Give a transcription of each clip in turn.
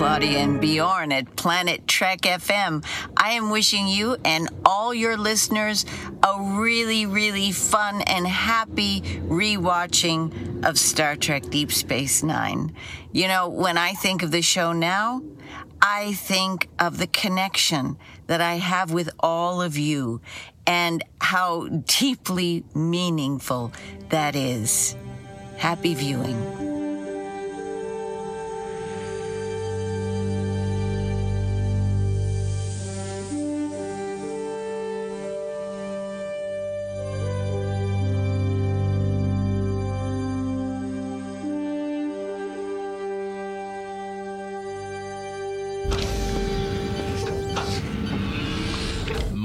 Claudia and Bjorn at Planet Trek FM. I am wishing you and all your listeners a really, really fun and happy rewatching of Star Trek Deep Space Nine. You know, when I think of the show now, I think of the connection that I have with all of you and how deeply meaningful that is. Happy viewing.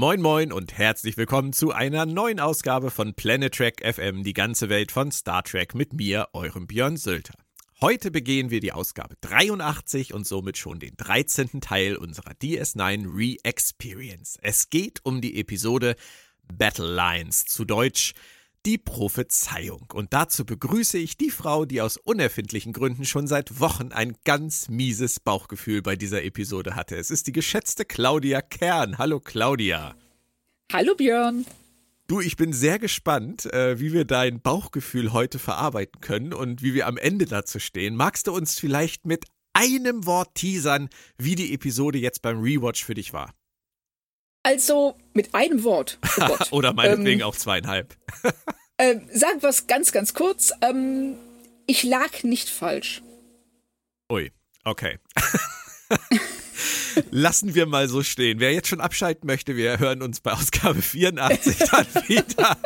Moin Moin und herzlich willkommen zu einer neuen Ausgabe von Planet Trek FM, die ganze Welt von Star Trek mit mir, eurem Björn Sölter. Heute begehen wir die Ausgabe 83 und somit schon den 13. Teil unserer DS9 Re-Experience. Es geht um die Episode Battle Lines, zu Deutsch die Prophezeiung. Und dazu begrüße ich die Frau, die aus unerfindlichen Gründen schon seit Wochen ein ganz mieses Bauchgefühl bei dieser Episode hatte. Es ist die geschätzte Claudia Kern. Hallo Claudia. Hallo Björn. Du, ich bin sehr gespannt, äh, wie wir dein Bauchgefühl heute verarbeiten können und wie wir am Ende dazu stehen. Magst du uns vielleicht mit einem Wort teasern, wie die Episode jetzt beim Rewatch für dich war? Also mit einem Wort. Oh Oder meinetwegen ähm, auch zweieinhalb. äh, sagen wir es ganz, ganz kurz. Ähm, ich lag nicht falsch. Ui, okay. Lassen wir mal so stehen. Wer jetzt schon abschalten möchte, wir hören uns bei Ausgabe 84 dann wieder.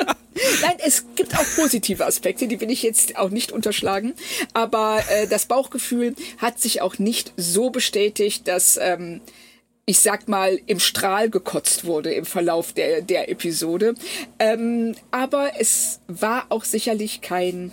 Nein, es gibt auch positive Aspekte, die will ich jetzt auch nicht unterschlagen. Aber äh, das Bauchgefühl hat sich auch nicht so bestätigt, dass ähm, ich sag mal, im Strahl gekotzt wurde im Verlauf der, der Episode. Ähm, aber es war auch sicherlich kein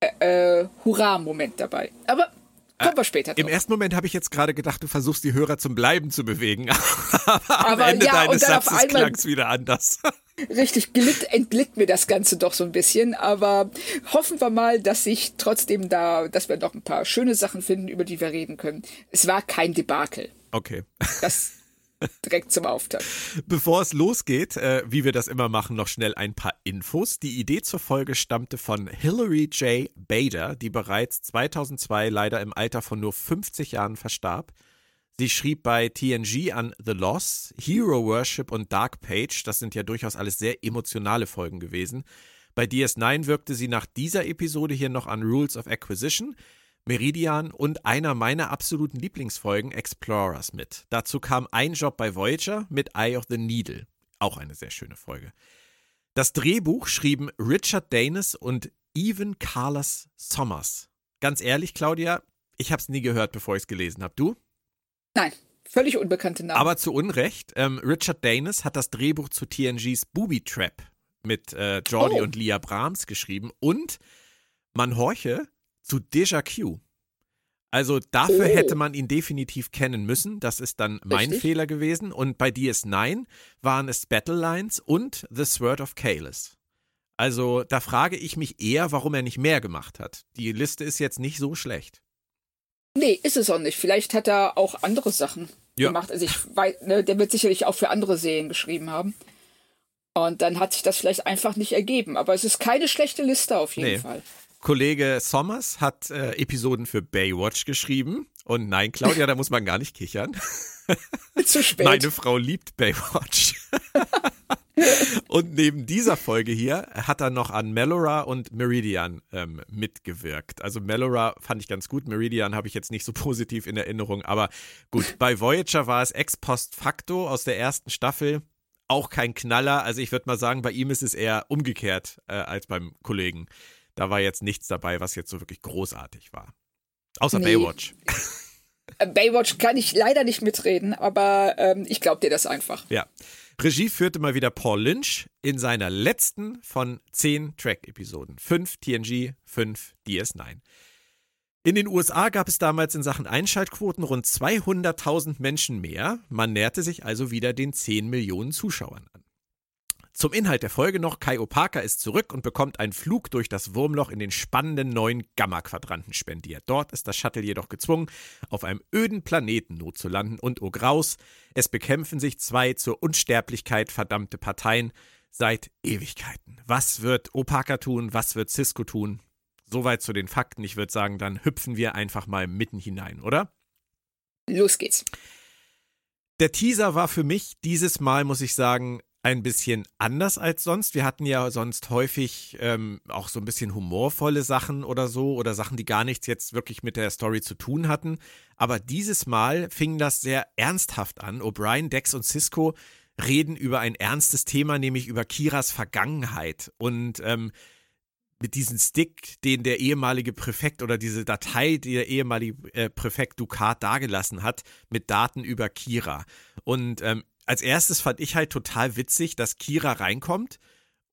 äh, äh, Hurra-Moment dabei. Aber Kommen wir später drauf. Im ersten Moment habe ich jetzt gerade gedacht, du versuchst die Hörer zum Bleiben zu bewegen. Aber am Aber Ende ja, deines Satzes klang es wieder anders. Richtig, glitt, entglitt mir das Ganze doch so ein bisschen. Aber hoffen wir mal, dass sich trotzdem da, dass wir noch ein paar schöne Sachen finden, über die wir reden können. Es war kein Debakel. Okay. Das direkt zum Auftakt. Bevor es losgeht, äh, wie wir das immer machen, noch schnell ein paar Infos. Die Idee zur Folge stammte von Hilary J. Bader, die bereits 2002 leider im Alter von nur 50 Jahren verstarb. Sie schrieb bei TNG an The Loss, Hero Worship und Dark Page. Das sind ja durchaus alles sehr emotionale Folgen gewesen. Bei DS9 wirkte sie nach dieser Episode hier noch an Rules of Acquisition. Meridian und einer meiner absoluten Lieblingsfolgen Explorers mit. Dazu kam ein Job bei Voyager mit Eye of the Needle. Auch eine sehr schöne Folge. Das Drehbuch schrieben Richard Danis und Evan Carlos Sommers. Ganz ehrlich, Claudia, ich habe es nie gehört, bevor ich es gelesen habe. Du? Nein, völlig unbekannte Namen. Aber zu Unrecht. Ähm, Richard Danis hat das Drehbuch zu TNGs Booby Trap mit äh, Jordi oh. und Leah Brahms geschrieben und man horche, zu Deja Q. Also dafür oh. hätte man ihn definitiv kennen müssen. Das ist dann mein Richtig. Fehler gewesen. Und bei DS9 waren es Battle Lines und The Sword of Kalis. Also da frage ich mich eher, warum er nicht mehr gemacht hat. Die Liste ist jetzt nicht so schlecht. Nee, ist es auch nicht. Vielleicht hat er auch andere Sachen ja. gemacht. Also ich weiß, ne, der wird sicherlich auch für andere Serien geschrieben haben. Und dann hat sich das vielleicht einfach nicht ergeben. Aber es ist keine schlechte Liste auf jeden nee. Fall. Kollege Sommers hat äh, Episoden für Baywatch geschrieben. Und nein, Claudia, da muss man gar nicht kichern. Zu spät. Meine Frau liebt Baywatch. und neben dieser Folge hier hat er noch an Melora und Meridian ähm, mitgewirkt. Also Melora fand ich ganz gut, Meridian habe ich jetzt nicht so positiv in Erinnerung, aber gut, bei Voyager war es ex post facto aus der ersten Staffel. Auch kein Knaller. Also ich würde mal sagen, bei ihm ist es eher umgekehrt äh, als beim Kollegen. Da war jetzt nichts dabei, was jetzt so wirklich großartig war. Außer nee. Baywatch. Äh, Baywatch kann ich leider nicht mitreden, aber ähm, ich glaube dir das einfach. Ja. Regie führte mal wieder Paul Lynch in seiner letzten von zehn Track-Episoden. Fünf TNG, fünf DS9. In den USA gab es damals in Sachen Einschaltquoten rund 200.000 Menschen mehr. Man näherte sich also wieder den 10 Millionen Zuschauern an. Zum Inhalt der Folge noch, Kai Opaka ist zurück und bekommt einen Flug durch das Wurmloch in den spannenden neuen Gamma-Quadranten spendiert. Dort ist das Shuttle jedoch gezwungen, auf einem öden Planeten notzulanden und oh Graus, es bekämpfen sich zwei zur Unsterblichkeit verdammte Parteien seit Ewigkeiten. Was wird Opaka tun, was wird Cisco tun? Soweit zu den Fakten. Ich würde sagen, dann hüpfen wir einfach mal mitten hinein, oder? Los geht's. Der Teaser war für mich dieses Mal, muss ich sagen, ein bisschen anders als sonst. Wir hatten ja sonst häufig ähm, auch so ein bisschen humorvolle Sachen oder so oder Sachen, die gar nichts jetzt wirklich mit der Story zu tun hatten. Aber dieses Mal fing das sehr ernsthaft an. O'Brien, Dex und Cisco reden über ein ernstes Thema, nämlich über Kiras Vergangenheit. Und ähm, mit diesem Stick, den der ehemalige Präfekt oder diese Datei, die der ehemalige äh, Präfekt Ducat dagelassen hat, mit Daten über Kira. Und ähm, als erstes fand ich halt total witzig, dass Kira reinkommt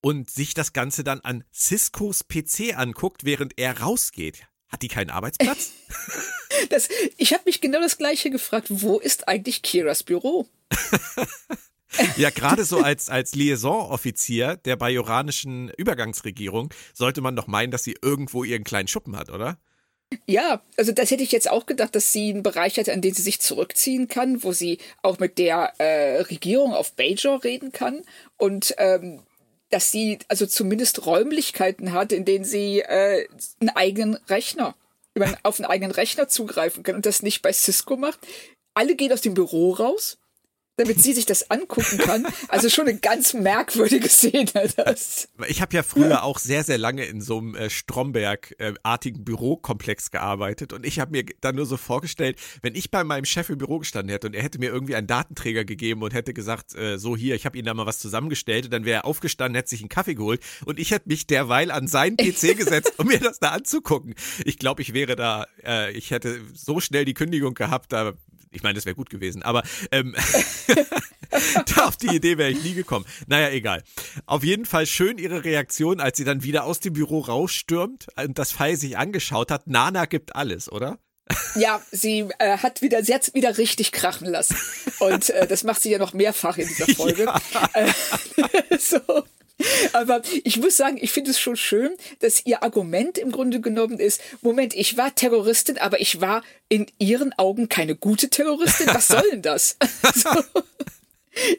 und sich das Ganze dann an Ciscos PC anguckt, während er rausgeht. Hat die keinen Arbeitsplatz? Das, ich habe mich genau das gleiche gefragt. Wo ist eigentlich Kiras Büro? ja, gerade so als, als Liaison-Offizier der bajoranischen Übergangsregierung sollte man doch meinen, dass sie irgendwo ihren kleinen Schuppen hat, oder? Ja, also das hätte ich jetzt auch gedacht, dass sie einen Bereich hat, an den sie sich zurückziehen kann, wo sie auch mit der äh, Regierung auf Bajor reden kann und ähm, dass sie also zumindest Räumlichkeiten hat, in denen sie äh, einen eigenen Rechner, auf einen eigenen Rechner zugreifen kann und das nicht bei Cisco macht. Alle gehen aus dem Büro raus damit sie sich das angucken kann. Also schon eine ganz merkwürdige Szene. Das. Ich habe ja früher auch sehr, sehr lange in so einem äh, Stromberg-artigen Bürokomplex gearbeitet und ich habe mir dann nur so vorgestellt, wenn ich bei meinem Chef im Büro gestanden hätte und er hätte mir irgendwie einen Datenträger gegeben und hätte gesagt, äh, so hier, ich habe Ihnen da mal was zusammengestellt, dann wäre er aufgestanden, hätte sich einen Kaffee geholt und ich hätte mich derweil an seinen PC gesetzt, um mir das da anzugucken. Ich glaube, ich wäre da, äh, ich hätte so schnell die Kündigung gehabt, da ich meine, das wäre gut gewesen, aber ähm, auf die Idee wäre ich nie gekommen. Naja, egal. Auf jeden Fall schön ihre Reaktion, als sie dann wieder aus dem Büro rausstürmt und das Pfeil sich angeschaut hat. Nana gibt alles, oder? Ja, sie äh, hat wieder, sie hat wieder richtig krachen lassen. Und äh, das macht sie ja noch mehrfach in dieser Folge. Ja. Äh, so. Aber ich muss sagen, ich finde es schon schön, dass ihr Argument im Grunde genommen ist, Moment, ich war Terroristin, aber ich war in ihren Augen keine gute Terroristin. Was soll denn das? so.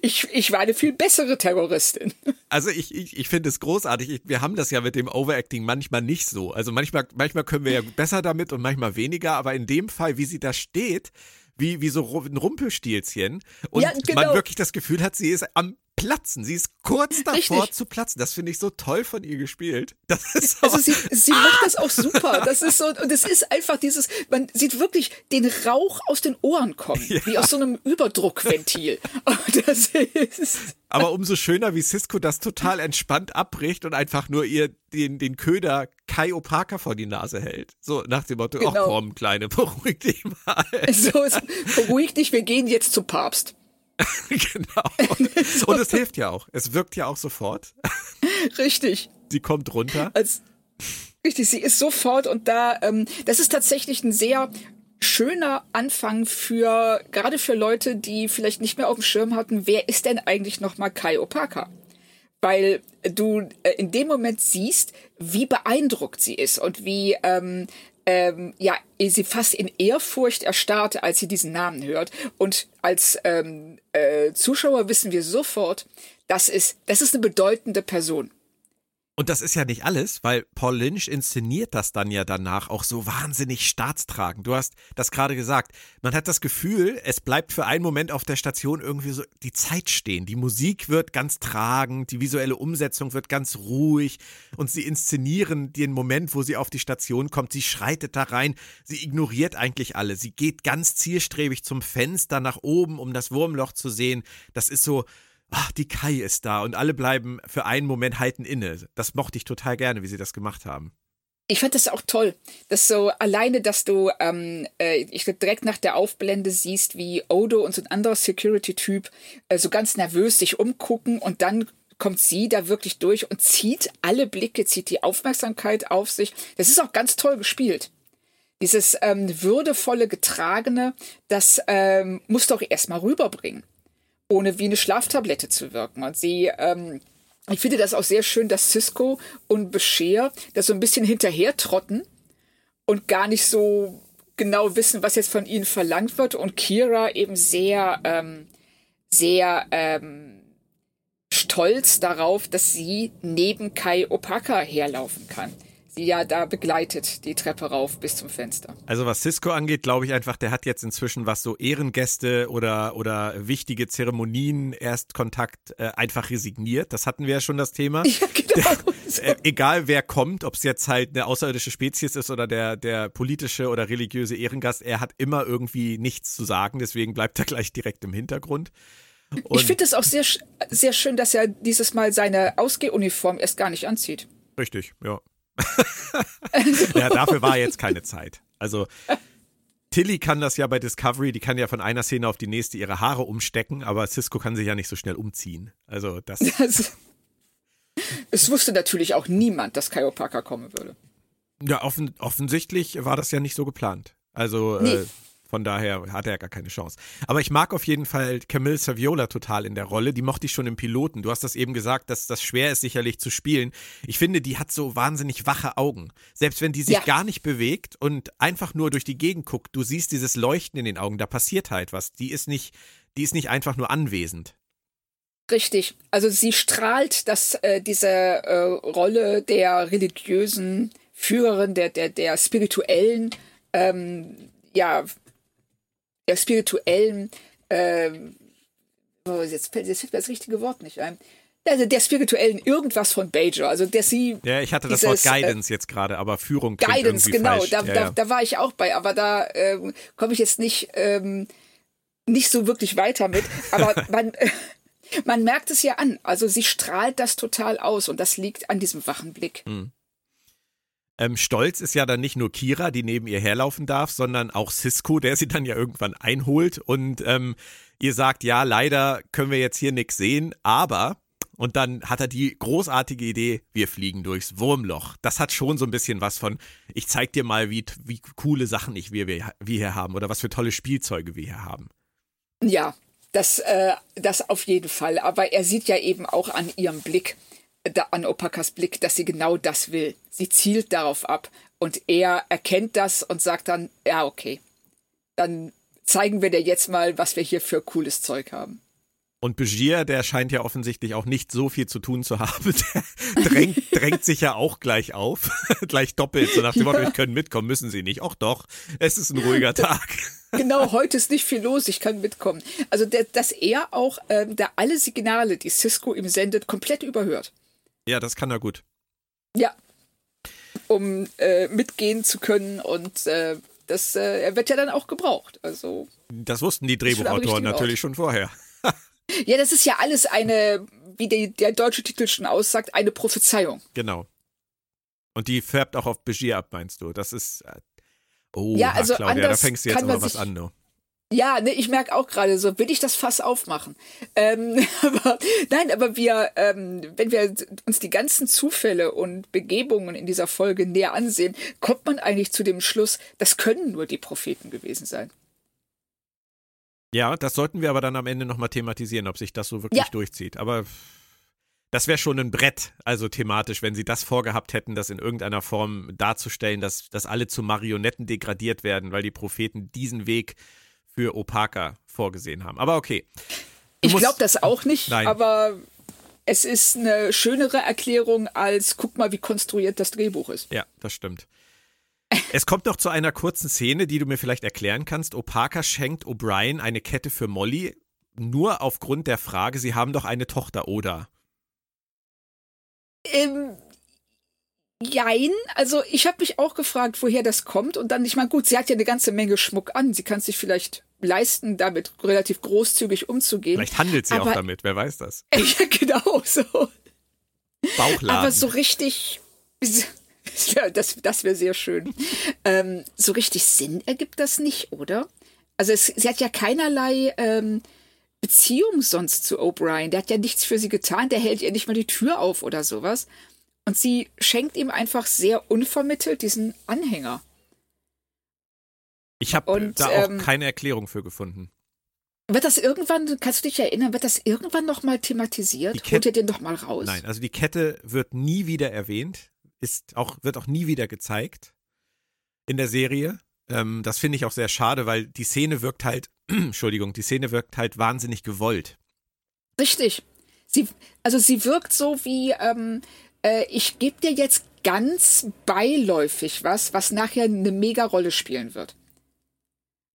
Ich, ich war eine viel bessere Terroristin. Also ich, ich, ich finde es großartig. Ich, wir haben das ja mit dem Overacting manchmal nicht so. Also manchmal, manchmal können wir ja besser damit und manchmal weniger, aber in dem Fall, wie sie da steht, wie, wie so ein Rumpelstilzchen und ja, genau. man wirklich das Gefühl hat, sie ist am platzen. Sie ist kurz davor Richtig. zu platzen. Das finde ich so toll von ihr gespielt. Das ist so, also sie, sie ah! macht das auch super. Das ist so, und es ist einfach dieses, man sieht wirklich den Rauch aus den Ohren kommen, ja. wie aus so einem Überdruckventil. das ist. Aber umso schöner, wie Cisco das total entspannt abbricht und einfach nur ihr den, den Köder Kai Opaka vor die Nase hält. So nach dem Motto, ach genau. komm, Kleine, beruhig dich mal. So, beruhig dich, wir gehen jetzt zum Papst. genau. Und es hilft ja auch. Es wirkt ja auch sofort. Richtig. Sie kommt runter. Als, richtig, sie ist sofort und da, ähm, das ist tatsächlich ein sehr schöner Anfang für, gerade für Leute, die vielleicht nicht mehr auf dem Schirm hatten, wer ist denn eigentlich nochmal Kai Opaka? Weil du äh, in dem Moment siehst, wie beeindruckt sie ist und wie, ähm, ähm, ja, sie fast in Ehrfurcht erstarrt, als sie diesen Namen hört. Und als ähm, äh, Zuschauer wissen wir sofort, das ist, das ist eine bedeutende Person. Und das ist ja nicht alles, weil Paul Lynch inszeniert das dann ja danach auch so wahnsinnig staatstragend. Du hast das gerade gesagt. Man hat das Gefühl, es bleibt für einen Moment auf der Station irgendwie so die Zeit stehen. Die Musik wird ganz tragend, die visuelle Umsetzung wird ganz ruhig und sie inszenieren den Moment, wo sie auf die Station kommt. Sie schreitet da rein, sie ignoriert eigentlich alle. Sie geht ganz zielstrebig zum Fenster nach oben, um das Wurmloch zu sehen. Das ist so, ach, die Kai ist da und alle bleiben für einen Moment halten inne. Das mochte ich total gerne, wie sie das gemacht haben. Ich fand das auch toll, dass so alleine, dass du, ähm, äh, ich direkt nach der Aufblende siehst, wie Odo und so ein anderer Security-Typ äh, so ganz nervös sich umgucken und dann kommt sie da wirklich durch und zieht alle Blicke, zieht die Aufmerksamkeit auf sich. Das ist auch ganz toll gespielt. Dieses ähm, würdevolle Getragene, das ähm, muss doch erstmal rüberbringen, ohne wie eine Schlaftablette zu wirken. Und sie, ähm, ich finde das auch sehr schön, dass Cisco und Bescheer das so ein bisschen hinterher trotten und gar nicht so genau wissen, was jetzt von ihnen verlangt wird. Und Kira eben sehr, ähm, sehr ähm, stolz darauf, dass sie neben Kai Opaka herlaufen kann ja da begleitet, die Treppe rauf bis zum Fenster. Also was Cisco angeht, glaube ich einfach, der hat jetzt inzwischen, was so Ehrengäste oder, oder wichtige Zeremonien, Erstkontakt äh, einfach resigniert. Das hatten wir ja schon das Thema. Ja, genau. Der, äh, egal wer kommt, ob es jetzt halt eine außerirdische Spezies ist oder der, der politische oder religiöse Ehrengast, er hat immer irgendwie nichts zu sagen, deswegen bleibt er gleich direkt im Hintergrund. Und ich finde es auch sehr, sehr schön, dass er dieses Mal seine Ausgehuniform erst gar nicht anzieht. Richtig, ja. Ja, dafür war jetzt keine Zeit. Also Tilly kann das ja bei Discovery, die kann ja von einer Szene auf die nächste ihre Haare umstecken, aber Cisco kann sich ja nicht so schnell umziehen. Also das. das es wusste natürlich auch niemand, dass Kyle Parker kommen würde. Ja, offen, offensichtlich war das ja nicht so geplant. Also nee. äh, von daher hat er gar keine Chance. Aber ich mag auf jeden Fall Camille Saviola total in der Rolle. Die mochte ich schon im Piloten. Du hast das eben gesagt, dass das schwer ist, sicherlich zu spielen. Ich finde, die hat so wahnsinnig wache Augen. Selbst wenn die sich ja. gar nicht bewegt und einfach nur durch die Gegend guckt, du siehst dieses Leuchten in den Augen, da passiert halt was. Die ist nicht, die ist nicht einfach nur anwesend. Richtig. Also sie strahlt dass äh, diese äh, Rolle der religiösen Führerin, der, der, der spirituellen ähm, ja, der spirituellen, äh, oh, jetzt, fällt, jetzt fällt mir das richtige Wort nicht ein. Also der spirituellen irgendwas von Bajor, also der sie. Ja, ich hatte das dieses, Wort äh, Guidance äh, jetzt gerade, aber Führung Guidance, genau, falsch. Da, ja, da, ja. da war ich auch bei, aber da ähm, komme ich jetzt nicht ähm, nicht so wirklich weiter mit. Aber man äh, man merkt es ja an, also sie strahlt das total aus und das liegt an diesem wachen Blick. Hm. Ähm, stolz ist ja dann nicht nur Kira, die neben ihr herlaufen darf, sondern auch Cisco, der sie dann ja irgendwann einholt. Und ähm, ihr sagt, ja, leider können wir jetzt hier nichts sehen, aber und dann hat er die großartige Idee, wir fliegen durchs Wurmloch. Das hat schon so ein bisschen was von, ich zeig dir mal, wie, wie coole Sachen ich, wir, wir, wir hier haben oder was für tolle Spielzeuge wir hier haben. Ja, das, äh, das auf jeden Fall. Aber er sieht ja eben auch an ihrem Blick, an Opakas Blick, dass sie genau das will. Sie zielt darauf ab und er erkennt das und sagt dann, ja, okay, dann zeigen wir dir jetzt mal, was wir hier für cooles Zeug haben. Und Begier, der scheint ja offensichtlich auch nicht so viel zu tun zu haben. Der drängt, drängt sich ja auch gleich auf. gleich doppelt. So nach dem Motto, ja. ich können mitkommen, müssen sie nicht. Auch doch, es ist ein ruhiger Tag. genau, heute ist nicht viel los, ich kann mitkommen. Also, der, dass er auch ähm, da alle Signale, die Cisco ihm sendet, komplett überhört. Ja, das kann er gut. Ja. Um äh, mitgehen zu können und äh, das, äh, er wird ja dann auch gebraucht. Also. Das wussten die Drehbuchautoren natürlich schon vorher. ja, das ist ja alles eine, wie die, der deutsche Titel schon aussagt, eine Prophezeiung. Genau. Und die färbt auch auf Begier ab, meinst du? Das ist. Oh, ja, also Claudia, da fängst du jetzt aber was an, du. Ja, ne, ich merke auch gerade so, will ich das Fass aufmachen? Ähm, aber, nein, aber wir, ähm, wenn wir uns die ganzen Zufälle und Begebungen in dieser Folge näher ansehen, kommt man eigentlich zu dem Schluss, das können nur die Propheten gewesen sein. Ja, das sollten wir aber dann am Ende nochmal thematisieren, ob sich das so wirklich ja. durchzieht. Aber das wäre schon ein Brett, also thematisch, wenn sie das vorgehabt hätten, das in irgendeiner Form darzustellen, dass, dass alle zu Marionetten degradiert werden, weil die Propheten diesen Weg für Opaka vorgesehen haben. Aber okay. Du ich glaube das auch nicht, Nein. aber es ist eine schönere Erklärung als guck mal, wie konstruiert das Drehbuch ist. Ja, das stimmt. Es kommt noch zu einer kurzen Szene, die du mir vielleicht erklären kannst. Opaka schenkt O'Brien eine Kette für Molly, nur aufgrund der Frage, sie haben doch eine Tochter, oder? Ähm, Jein, also ich habe mich auch gefragt, woher das kommt und dann, ich meine, gut, sie hat ja eine ganze Menge Schmuck an, sie kann sich vielleicht leisten, damit relativ großzügig umzugehen. Vielleicht handelt sie aber, auch damit, wer weiß das. Ja, genau so. Bauchladen. Aber so richtig, ja, das, das wäre sehr schön. Ähm, so richtig Sinn ergibt das nicht, oder? Also es, sie hat ja keinerlei ähm, Beziehung sonst zu O'Brien. Der hat ja nichts für sie getan, der hält ihr nicht mal die Tür auf oder sowas. Und sie schenkt ihm einfach sehr unvermittelt diesen Anhänger. Ich habe da auch ähm, keine Erklärung für gefunden. Wird das irgendwann, kannst du dich erinnern, wird das irgendwann nochmal thematisiert? Holt ihr den doch mal raus? Nein, also die Kette wird nie wieder erwähnt, ist auch, wird auch nie wieder gezeigt in der Serie. Ähm, das finde ich auch sehr schade, weil die Szene wirkt halt, Entschuldigung, die Szene wirkt halt wahnsinnig gewollt. Richtig. Sie, also sie wirkt so wie, ähm, äh, ich gebe dir jetzt ganz beiläufig was, was nachher eine Mega-Rolle spielen wird.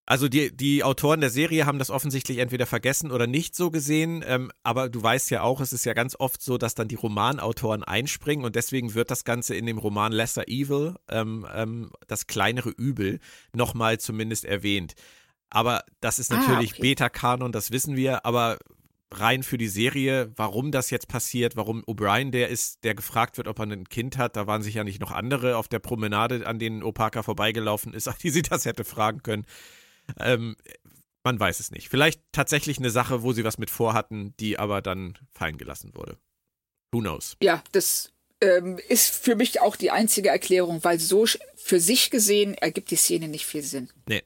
Also die, die Autoren der Serie haben das offensichtlich entweder vergessen oder nicht so gesehen, ähm, aber du weißt ja auch, es ist ja ganz oft so, dass dann die Romanautoren einspringen und deswegen wird das Ganze in dem Roman Lesser Evil, ähm, ähm, das kleinere Übel, nochmal zumindest erwähnt. Aber das ist ah, natürlich ah, okay. Beta-Kanon, das wissen wir, aber rein für die Serie, warum das jetzt passiert, warum O'Brien der ist, der gefragt wird, ob er ein Kind hat, da waren sich ja nicht noch andere auf der Promenade, an denen Opaka vorbeigelaufen ist, die sie das hätte fragen können. Ähm, man weiß es nicht. Vielleicht tatsächlich eine Sache, wo sie was mit vorhatten, die aber dann fallen gelassen wurde. Who knows? Ja, das ähm, ist für mich auch die einzige Erklärung, weil so für sich gesehen ergibt die Szene nicht viel Sinn. Nee.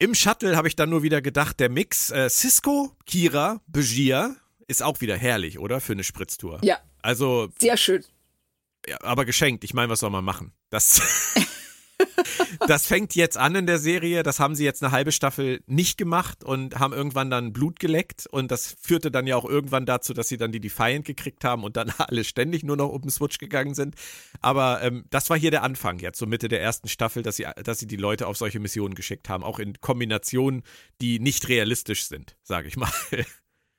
Im Shuttle habe ich dann nur wieder gedacht, der Mix äh, Cisco, Kira, Begier ist auch wieder herrlich, oder? Für eine Spritztour. Ja. Also. Sehr schön. Ja, aber geschenkt. Ich meine, was soll man machen? Das. das fängt jetzt an in der Serie. Das haben sie jetzt eine halbe Staffel nicht gemacht und haben irgendwann dann Blut geleckt. Und das führte dann ja auch irgendwann dazu, dass sie dann die Defiant gekriegt haben und dann alle ständig nur noch den Switch gegangen sind. Aber ähm, das war hier der Anfang jetzt, so Mitte der ersten Staffel, dass sie, dass sie die Leute auf solche Missionen geschickt haben. Auch in Kombinationen, die nicht realistisch sind, sage ich mal.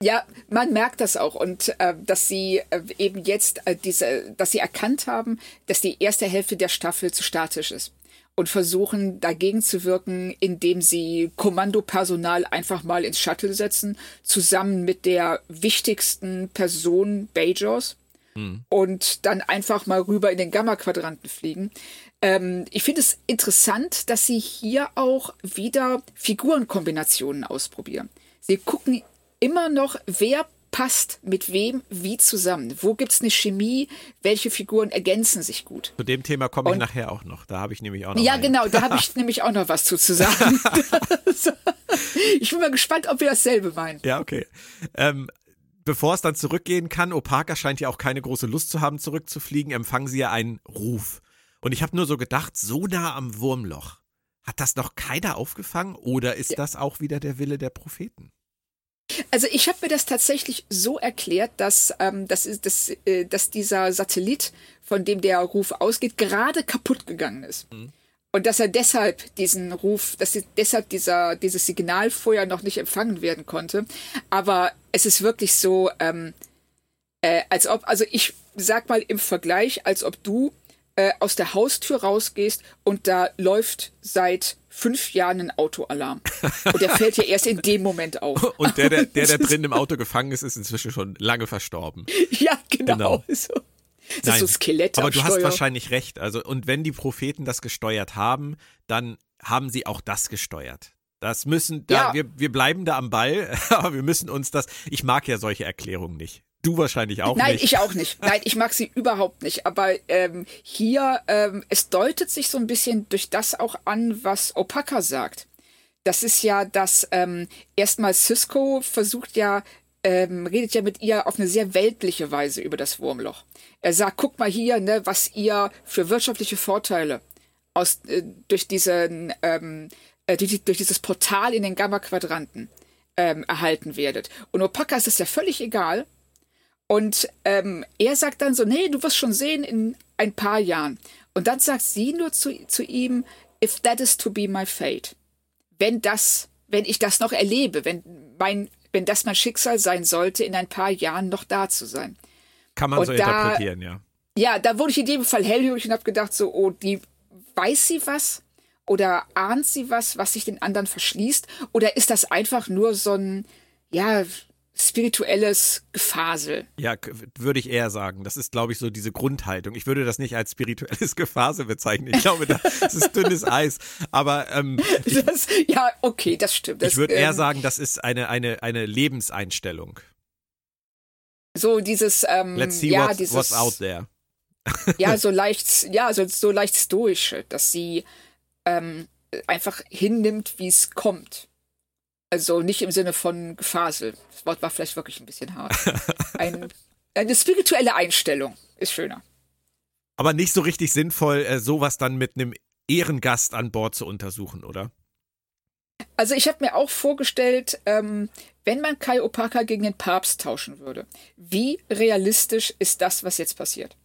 Ja, man merkt das auch und äh, dass sie äh, eben jetzt äh, diese, dass sie erkannt haben, dass die erste Hälfte der Staffel zu statisch ist und versuchen dagegen zu wirken, indem sie Kommandopersonal einfach mal ins Shuttle setzen, zusammen mit der wichtigsten Person Bajors hm. und dann einfach mal rüber in den Gamma-Quadranten fliegen. Ähm, ich finde es interessant, dass sie hier auch wieder Figurenkombinationen ausprobieren. Sie gucken immer noch, wer passt mit wem wie zusammen? Wo gibt es eine Chemie? Welche Figuren ergänzen sich gut? Zu dem Thema komme ich Und, nachher auch noch. Da habe ich nämlich auch noch. Ja, einen. genau, da habe ich nämlich auch noch was zu, zu sagen. ich bin mal gespannt, ob wir dasselbe meinen. Ja, okay. Ähm, bevor es dann zurückgehen kann, Opaka scheint ja auch keine große Lust zu haben, zurückzufliegen, empfangen sie ja einen Ruf. Und ich habe nur so gedacht, so nah am Wurmloch. Hat das noch keiner aufgefangen oder ist ja. das auch wieder der Wille der Propheten? Also ich habe mir das tatsächlich so erklärt, dass, ähm, dass, dass, äh, dass dieser Satellit, von dem der Ruf ausgeht, gerade kaputt gegangen ist. Mhm. Und dass er deshalb diesen Ruf, dass deshalb dieser, dieses Signalfeuer noch nicht empfangen werden konnte. Aber es ist wirklich so, ähm, äh, als ob, also ich sag mal im Vergleich, als ob du äh, aus der Haustür rausgehst und da läuft seit fünf Jahren ein Autoalarm. Und der fällt ja erst in dem Moment auf. Und der, der, der, der drin im Auto gefangen ist, ist inzwischen schon lange verstorben. Ja, genau. genau. So. Das Nein, ist so Skelett. Aber du Steuer. hast wahrscheinlich recht. Also, und wenn die Propheten das gesteuert haben, dann haben sie auch das gesteuert. Das müssen, da, ja. wir, wir bleiben da am Ball, aber wir müssen uns das, ich mag ja solche Erklärungen nicht. Du wahrscheinlich auch Nein, nicht. Nein, ich auch nicht. Nein, ich mag sie überhaupt nicht. Aber ähm, hier, ähm, es deutet sich so ein bisschen durch das auch an, was Opaka sagt. Das ist ja, dass ähm, erstmal Cisco versucht ja, ähm, redet ja mit ihr auf eine sehr weltliche Weise über das Wurmloch. Er sagt, guck mal hier, ne, was ihr für wirtschaftliche Vorteile aus äh, durch diesen ähm, äh, durch, durch dieses Portal in den Gamma-Quadranten ähm, erhalten werdet. Und Opaka ist es ja völlig egal, und ähm, er sagt dann so, nee, du wirst schon sehen in ein paar Jahren. Und dann sagt sie nur zu, zu ihm, if that is to be my fate. Wenn das, wenn ich das noch erlebe, wenn mein, wenn das mein Schicksal sein sollte, in ein paar Jahren noch da zu sein. Kann man und so da, interpretieren, ja. Ja, da wurde ich in dem Fall hellhörig und habe gedacht so, oh, die weiß sie was? Oder ahnt sie was, was sich den anderen verschließt? Oder ist das einfach nur so ein, ja, spirituelles Gefasel. Ja, würde ich eher sagen. Das ist, glaube ich, so diese Grundhaltung. Ich würde das nicht als spirituelles Gefasel bezeichnen. Ich glaube, das ist dünnes Eis. Aber ähm, das, ja, okay, das stimmt. Das, ich würde eher ähm, sagen, das ist eine, eine, eine Lebenseinstellung. So dieses, ähm, Let's see ja, what's, dieses, what's out there. ja, so leicht, ja, so, so leicht stoisch, dass sie ähm, einfach hinnimmt, wie es kommt. Also nicht im Sinne von Gefasel. Das Wort war vielleicht wirklich ein bisschen hart. Ein, eine spirituelle Einstellung ist schöner. Aber nicht so richtig sinnvoll, äh, sowas dann mit einem Ehrengast an Bord zu untersuchen, oder? Also ich habe mir auch vorgestellt, ähm, wenn man Kai Opaka gegen den Papst tauschen würde, wie realistisch ist das, was jetzt passiert?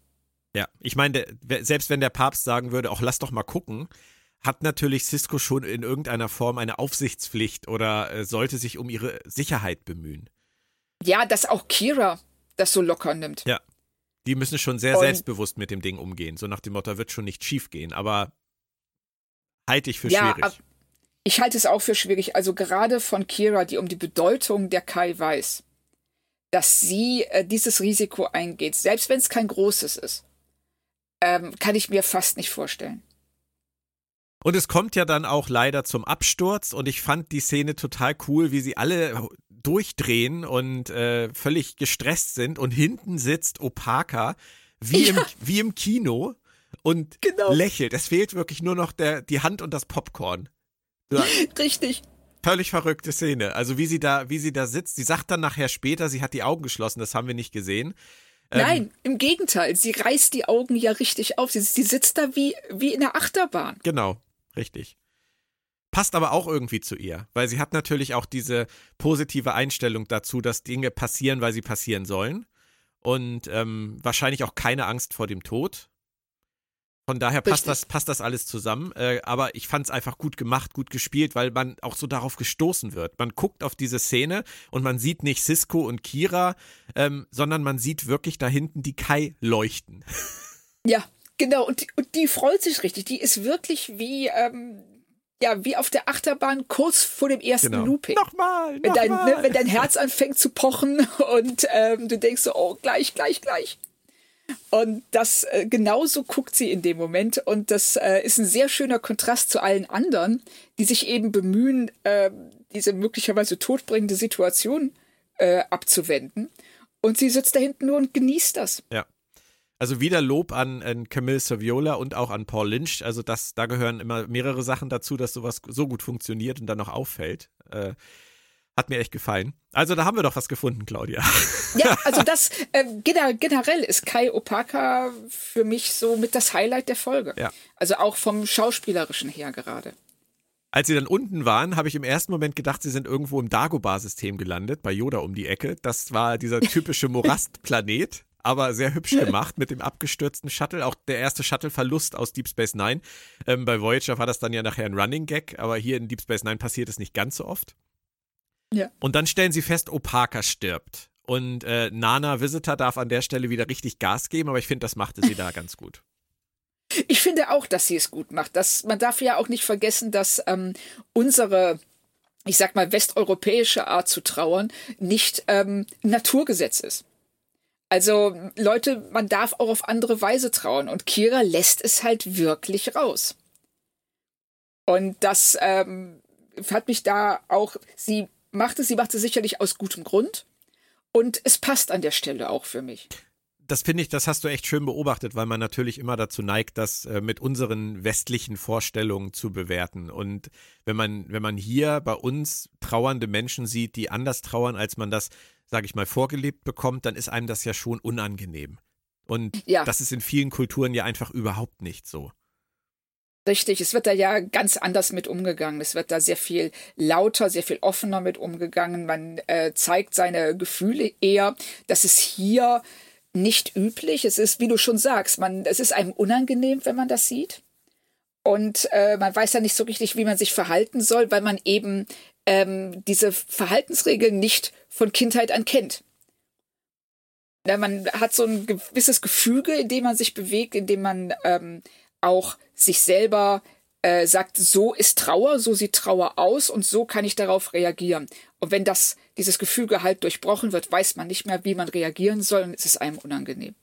Ja, ich meine, selbst wenn der Papst sagen würde, auch lass doch mal gucken, hat natürlich Cisco schon in irgendeiner Form eine Aufsichtspflicht oder äh, sollte sich um ihre Sicherheit bemühen. Ja, dass auch Kira das so locker nimmt. Ja. Die müssen schon sehr Und selbstbewusst mit dem Ding umgehen. So nach dem Motto, wird schon nicht schief gehen, aber halte ich für ja, schwierig. Ich halte es auch für schwierig. Also gerade von Kira, die um die Bedeutung der Kai weiß, dass sie äh, dieses Risiko eingeht, selbst wenn es kein großes ist, ähm, kann ich mir fast nicht vorstellen. Und es kommt ja dann auch leider zum Absturz und ich fand die Szene total cool, wie sie alle durchdrehen und äh, völlig gestresst sind und hinten sitzt Opaka wie, ja. im, wie im Kino und genau. lächelt. Es fehlt wirklich nur noch der, die Hand und das Popcorn. Ja. Richtig. Völlig verrückte Szene. Also wie sie da, wie sie da sitzt. Sie sagt dann nachher später, sie hat die Augen geschlossen, das haben wir nicht gesehen. Ähm, Nein, ähm, im Gegenteil. Sie reißt die Augen ja richtig auf. Sie, sie sitzt da wie, wie in der Achterbahn. Genau. Richtig. Passt aber auch irgendwie zu ihr, weil sie hat natürlich auch diese positive Einstellung dazu, dass Dinge passieren, weil sie passieren sollen. Und ähm, wahrscheinlich auch keine Angst vor dem Tod. Von daher passt das, passt das alles zusammen. Äh, aber ich fand es einfach gut gemacht, gut gespielt, weil man auch so darauf gestoßen wird. Man guckt auf diese Szene und man sieht nicht Cisco und Kira, ähm, sondern man sieht wirklich da hinten die Kai leuchten. Ja, Genau, und die, und die freut sich richtig. Die ist wirklich wie, ähm, ja, wie auf der Achterbahn kurz vor dem ersten genau. Looping. Nochmal, wenn dein, Ne, wenn dein Herz anfängt zu pochen und ähm, du denkst so, oh, gleich, gleich, gleich. Und das äh, genauso guckt sie in dem Moment. Und das äh, ist ein sehr schöner Kontrast zu allen anderen, die sich eben bemühen, äh, diese möglicherweise todbringende Situation äh, abzuwenden. Und sie sitzt da hinten nur und genießt das. Ja. Also wieder Lob an, an Camille Saviola und auch an Paul Lynch. Also das, da gehören immer mehrere Sachen dazu, dass sowas so gut funktioniert und dann noch auffällt. Äh, hat mir echt gefallen. Also da haben wir doch was gefunden, Claudia. Ja, also das äh, generell ist Kai Opaka für mich so mit das Highlight der Folge. Ja. Also auch vom schauspielerischen her gerade. Als sie dann unten waren, habe ich im ersten Moment gedacht, sie sind irgendwo im Dagobah-System gelandet, bei Yoda um die Ecke. Das war dieser typische Morastplanet aber sehr hübsch gemacht mit dem abgestürzten Shuttle. Auch der erste Shuttle-Verlust aus Deep Space Nine. Ähm, bei Voyager war das dann ja nachher ein Running Gag, aber hier in Deep Space Nine passiert es nicht ganz so oft. Ja. Und dann stellen sie fest, Opaka stirbt. Und äh, Nana Visitor darf an der Stelle wieder richtig Gas geben, aber ich finde, das machte sie da ganz gut. Ich finde auch, dass sie es gut macht. Das, man darf ja auch nicht vergessen, dass ähm, unsere ich sag mal, westeuropäische Art zu trauern nicht ähm, Naturgesetz ist. Also Leute, man darf auch auf andere Weise trauen und Kira lässt es halt wirklich raus. Und das ähm, hat mich da auch, sie machte, sie machte sicherlich aus gutem Grund und es passt an der Stelle auch für mich das finde ich, das hast du echt schön beobachtet, weil man natürlich immer dazu neigt, das äh, mit unseren westlichen Vorstellungen zu bewerten. Und wenn man, wenn man hier bei uns trauernde Menschen sieht, die anders trauern, als man das, sage ich mal, vorgelebt bekommt, dann ist einem das ja schon unangenehm. Und ja. das ist in vielen Kulturen ja einfach überhaupt nicht so. Richtig, es wird da ja ganz anders mit umgegangen. Es wird da sehr viel lauter, sehr viel offener mit umgegangen. Man äh, zeigt seine Gefühle eher. dass es hier nicht üblich. Es ist, wie du schon sagst, man, es ist einem unangenehm, wenn man das sieht. Und äh, man weiß ja nicht so richtig, wie man sich verhalten soll, weil man eben ähm, diese Verhaltensregeln nicht von Kindheit an kennt. Ja, man hat so ein gewisses Gefüge, in dem man sich bewegt, in dem man ähm, auch sich selber äh, sagt, so ist Trauer, so sieht Trauer aus und so kann ich darauf reagieren. Und wenn das, dieses Gefüge halt durchbrochen wird, weiß man nicht mehr, wie man reagieren soll und es ist einem unangenehm.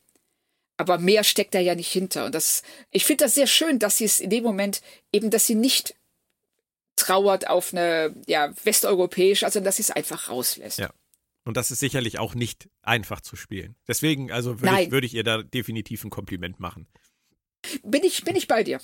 Aber mehr steckt da ja nicht hinter. Und das, ich finde das sehr schön, dass sie es in dem Moment eben, dass sie nicht trauert auf eine, ja, westeuropäisch, also dass sie es einfach rauslässt. Ja. Und das ist sicherlich auch nicht einfach zu spielen. Deswegen, also würde ich, würd ich ihr da definitiv ein Kompliment machen. Bin ich, bin ich bei dir.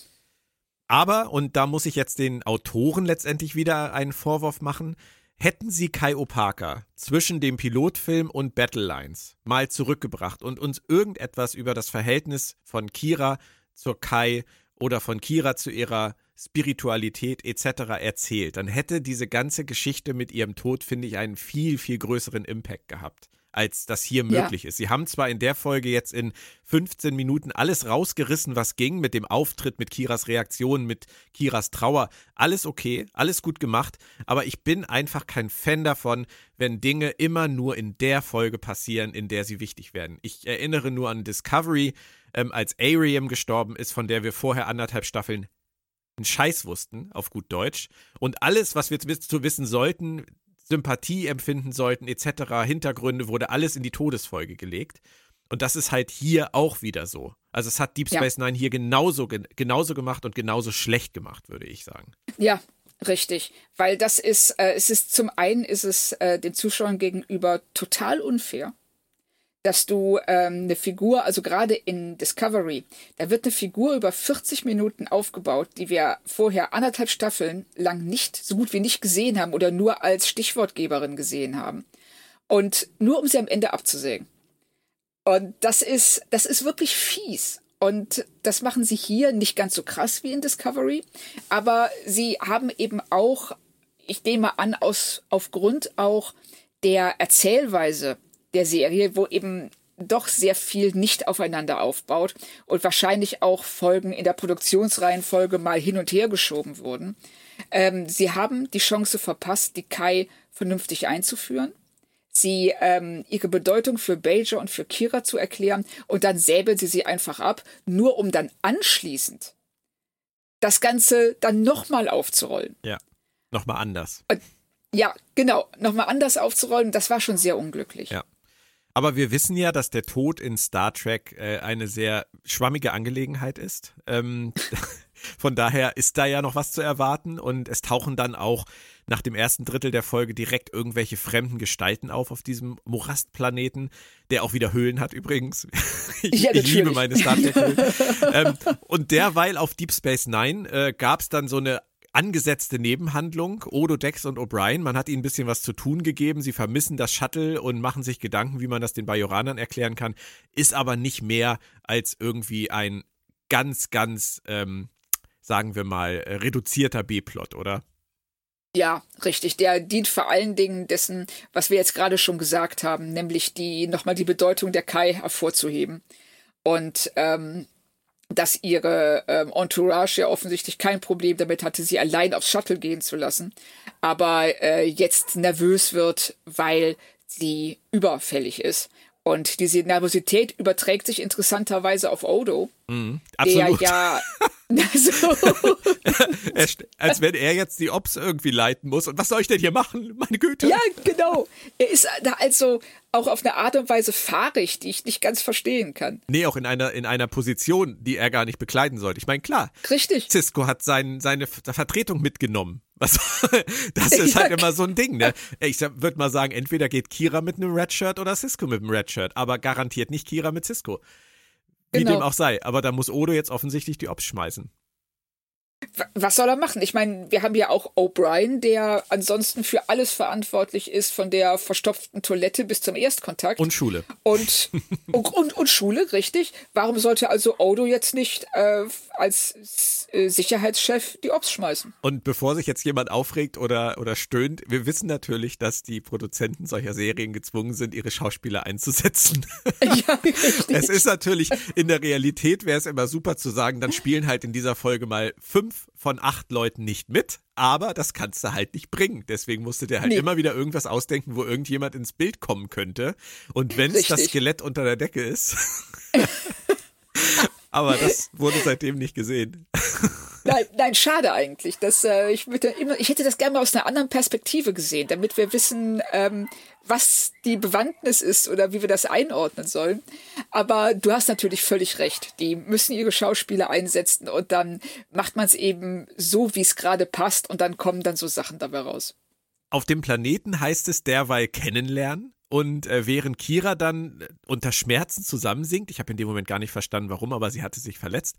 Aber, und da muss ich jetzt den Autoren letztendlich wieder einen Vorwurf machen, hätten sie Kai Opaka zwischen dem Pilotfilm und Battle Lines mal zurückgebracht und uns irgendetwas über das Verhältnis von Kira zur Kai oder von Kira zu ihrer Spiritualität etc. erzählt, dann hätte diese ganze Geschichte mit ihrem Tod, finde ich, einen viel, viel größeren Impact gehabt als das hier möglich ja. ist. Sie haben zwar in der Folge jetzt in 15 Minuten alles rausgerissen, was ging, mit dem Auftritt, mit Kiras Reaktion, mit Kiras Trauer. Alles okay, alles gut gemacht, aber ich bin einfach kein Fan davon, wenn Dinge immer nur in der Folge passieren, in der sie wichtig werden. Ich erinnere nur an Discovery, ähm, als Ariam gestorben ist, von der wir vorher anderthalb Staffeln einen Scheiß wussten, auf gut Deutsch. Und alles, was wir zu wissen sollten, Sympathie empfinden sollten, etc., Hintergründe, wurde alles in die Todesfolge gelegt. Und das ist halt hier auch wieder so. Also es hat Deep Space ja. Nine hier genauso, genauso gemacht und genauso schlecht gemacht, würde ich sagen. Ja, richtig. Weil das ist, äh, es ist zum einen ist es äh, den Zuschauern gegenüber total unfair dass du ähm, eine Figur, also gerade in Discovery, da wird eine Figur über 40 Minuten aufgebaut, die wir vorher anderthalb Staffeln lang nicht, so gut wie nicht gesehen haben oder nur als Stichwortgeberin gesehen haben. Und nur um sie am Ende abzusägen. Und das ist, das ist wirklich fies. Und das machen sie hier nicht ganz so krass wie in Discovery, aber sie haben eben auch, ich nehme an, aus, aufgrund auch der Erzählweise der Serie, wo eben doch sehr viel nicht aufeinander aufbaut und wahrscheinlich auch Folgen in der Produktionsreihenfolge mal hin und her geschoben wurden. Ähm, sie haben die Chance verpasst, die Kai vernünftig einzuführen, sie ähm, ihre Bedeutung für Bajor und für Kira zu erklären und dann säbeln sie sie einfach ab, nur um dann anschließend das Ganze dann nochmal aufzurollen. Ja, nochmal anders. ja, genau, nochmal anders aufzurollen, das war schon sehr unglücklich. Ja. Aber wir wissen ja, dass der Tod in Star Trek äh, eine sehr schwammige Angelegenheit ist. Ähm, von daher ist da ja noch was zu erwarten und es tauchen dann auch nach dem ersten Drittel der Folge direkt irgendwelche fremden Gestalten auf auf diesem Morastplaneten, der auch wieder Höhlen hat übrigens. ich, ja, ich liebe meine Star Trek Höhlen. ähm, und derweil auf Deep Space Nine äh, gab es dann so eine angesetzte Nebenhandlung. Odo, Dex und O'Brien, man hat ihnen ein bisschen was zu tun gegeben. Sie vermissen das Shuttle und machen sich Gedanken, wie man das den Bajoranern erklären kann. Ist aber nicht mehr als irgendwie ein ganz, ganz, ähm, sagen wir mal, reduzierter B-Plot, oder? Ja, richtig. Der dient vor allen Dingen dessen, was wir jetzt gerade schon gesagt haben, nämlich die nochmal die Bedeutung der Kai hervorzuheben. Und ähm, dass ihre ähm, Entourage ja offensichtlich kein Problem damit hatte, sie allein aufs Shuttle gehen zu lassen, aber äh, jetzt nervös wird, weil sie überfällig ist. Und diese Nervosität überträgt sich interessanterweise auf Odo, mhm, der ja so. Als wenn er jetzt die Ops irgendwie leiten muss. Und was soll ich denn hier machen? Meine Güte. Ja, genau. Er ist da also auch auf eine Art und Weise fahrig, die ich nicht ganz verstehen kann. Nee, auch in einer, in einer Position, die er gar nicht bekleiden sollte. Ich meine, klar. Richtig. Cisco hat sein, seine Vertretung mitgenommen. Was, das ist halt ja. immer so ein Ding, ne? Ich würde mal sagen, entweder geht Kira mit einem Redshirt oder Cisco mit einem Redshirt, aber garantiert nicht Kira mit Cisco. Wie genau. dem auch sei. Aber da muss Odo jetzt offensichtlich die Ops schmeißen. Was soll er machen? Ich meine, wir haben ja auch O'Brien, der ansonsten für alles verantwortlich ist, von der verstopften Toilette bis zum Erstkontakt. Und Schule. Und, und, und, und, Schule, richtig. Warum sollte also Odo jetzt nicht äh, als äh, Sicherheitschef die Ops schmeißen? Und bevor sich jetzt jemand aufregt oder, oder stöhnt, wir wissen natürlich, dass die Produzenten solcher Serien gezwungen sind, ihre Schauspieler einzusetzen. Ja, richtig. Es ist natürlich, in der Realität wäre es immer super zu sagen, dann spielen halt in dieser Folge mal fünf fünf von acht Leuten nicht mit, aber das kannst du halt nicht bringen. Deswegen musst du dir halt nee. immer wieder irgendwas ausdenken, wo irgendjemand ins Bild kommen könnte. Und wenn es das Skelett unter der Decke ist. aber das wurde seitdem nicht gesehen. Nein, nein, schade eigentlich. Das, äh, ich, würde immer, ich hätte das gerne mal aus einer anderen Perspektive gesehen, damit wir wissen, ähm, was die Bewandtnis ist oder wie wir das einordnen sollen. Aber du hast natürlich völlig recht. Die müssen ihre Schauspieler einsetzen und dann macht man es eben so, wie es gerade passt und dann kommen dann so Sachen dabei raus. Auf dem Planeten heißt es derweil kennenlernen Und äh, während Kira dann unter Schmerzen zusammensinkt, ich habe in dem Moment gar nicht verstanden, warum, aber sie hatte sich verletzt,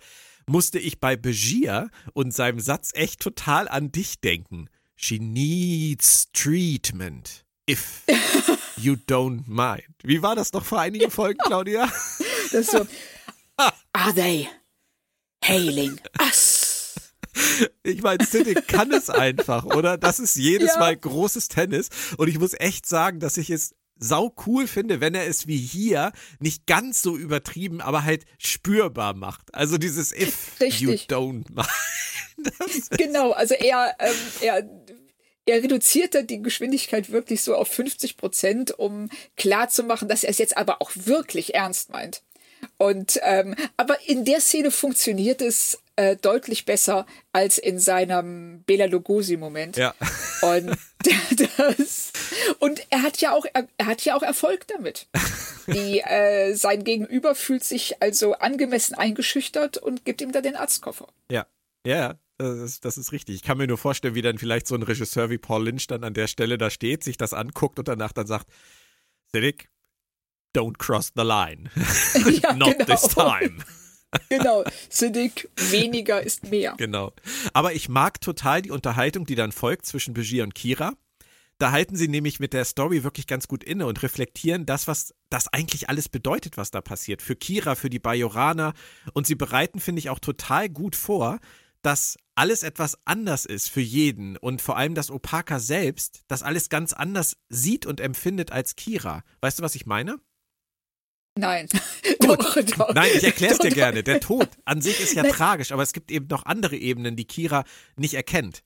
musste ich bei Begier und seinem Satz echt total an dich denken. She needs treatment. If you don't mind. Wie war das noch vor einigen Folgen, Claudia? Das so. Are they hailing us? Ich meine, Siddick kann es einfach, oder? Das ist jedes Ja. Mal großes Tennis. Und ich muss echt sagen, dass ich es sau cool finde, wenn er es wie hier nicht ganz so übertrieben, aber halt spürbar macht. Also dieses If you Richtig. don't mind. Das, Genau, also er, ähm, er, er reduziert dann die Geschwindigkeit wirklich so auf 50 Prozent, um klarzumachen, dass er es jetzt aber auch wirklich ernst meint. Und ähm, aber in der Szene funktioniert es äh, deutlich besser als in seinem Bela Lugosi-Moment. ja. Und das und er hat ja auch er, er hat ja auch Erfolg damit. Die, äh, sein Gegenüber fühlt sich also angemessen eingeschüchtert und gibt ihm dann den Arztkoffer. Ja, ja, das ist, das ist richtig. Ich kann mir nur vorstellen, wie dann vielleicht so ein Regisseur wie Paul Lynch dann an der Stelle da steht, sich das anguckt und danach dann sagt, Siddick, don't cross the line. Ja, Not genau. this time. Genau, Siddiq, weniger ist mehr. Genau. Aber ich mag total die Unterhaltung, die dann folgt zwischen Begier und Kira. Da halten sie nämlich mit der Story wirklich ganz gut inne und reflektieren das, was das eigentlich alles bedeutet, was da passiert. Für Kira, für die Bajoraner. Und sie bereiten, finde ich, auch total gut vor, dass alles etwas anders ist für jeden und vor allem, dass Opaka selbst das alles ganz anders sieht und empfindet als Kira. Weißt du, was ich meine? Nein. Doch, doch. Nein, ich erkläre es dir gerne. Der Tod an sich ist ja Nein. tragisch, aber es gibt eben noch andere Ebenen, die Kira nicht erkennt.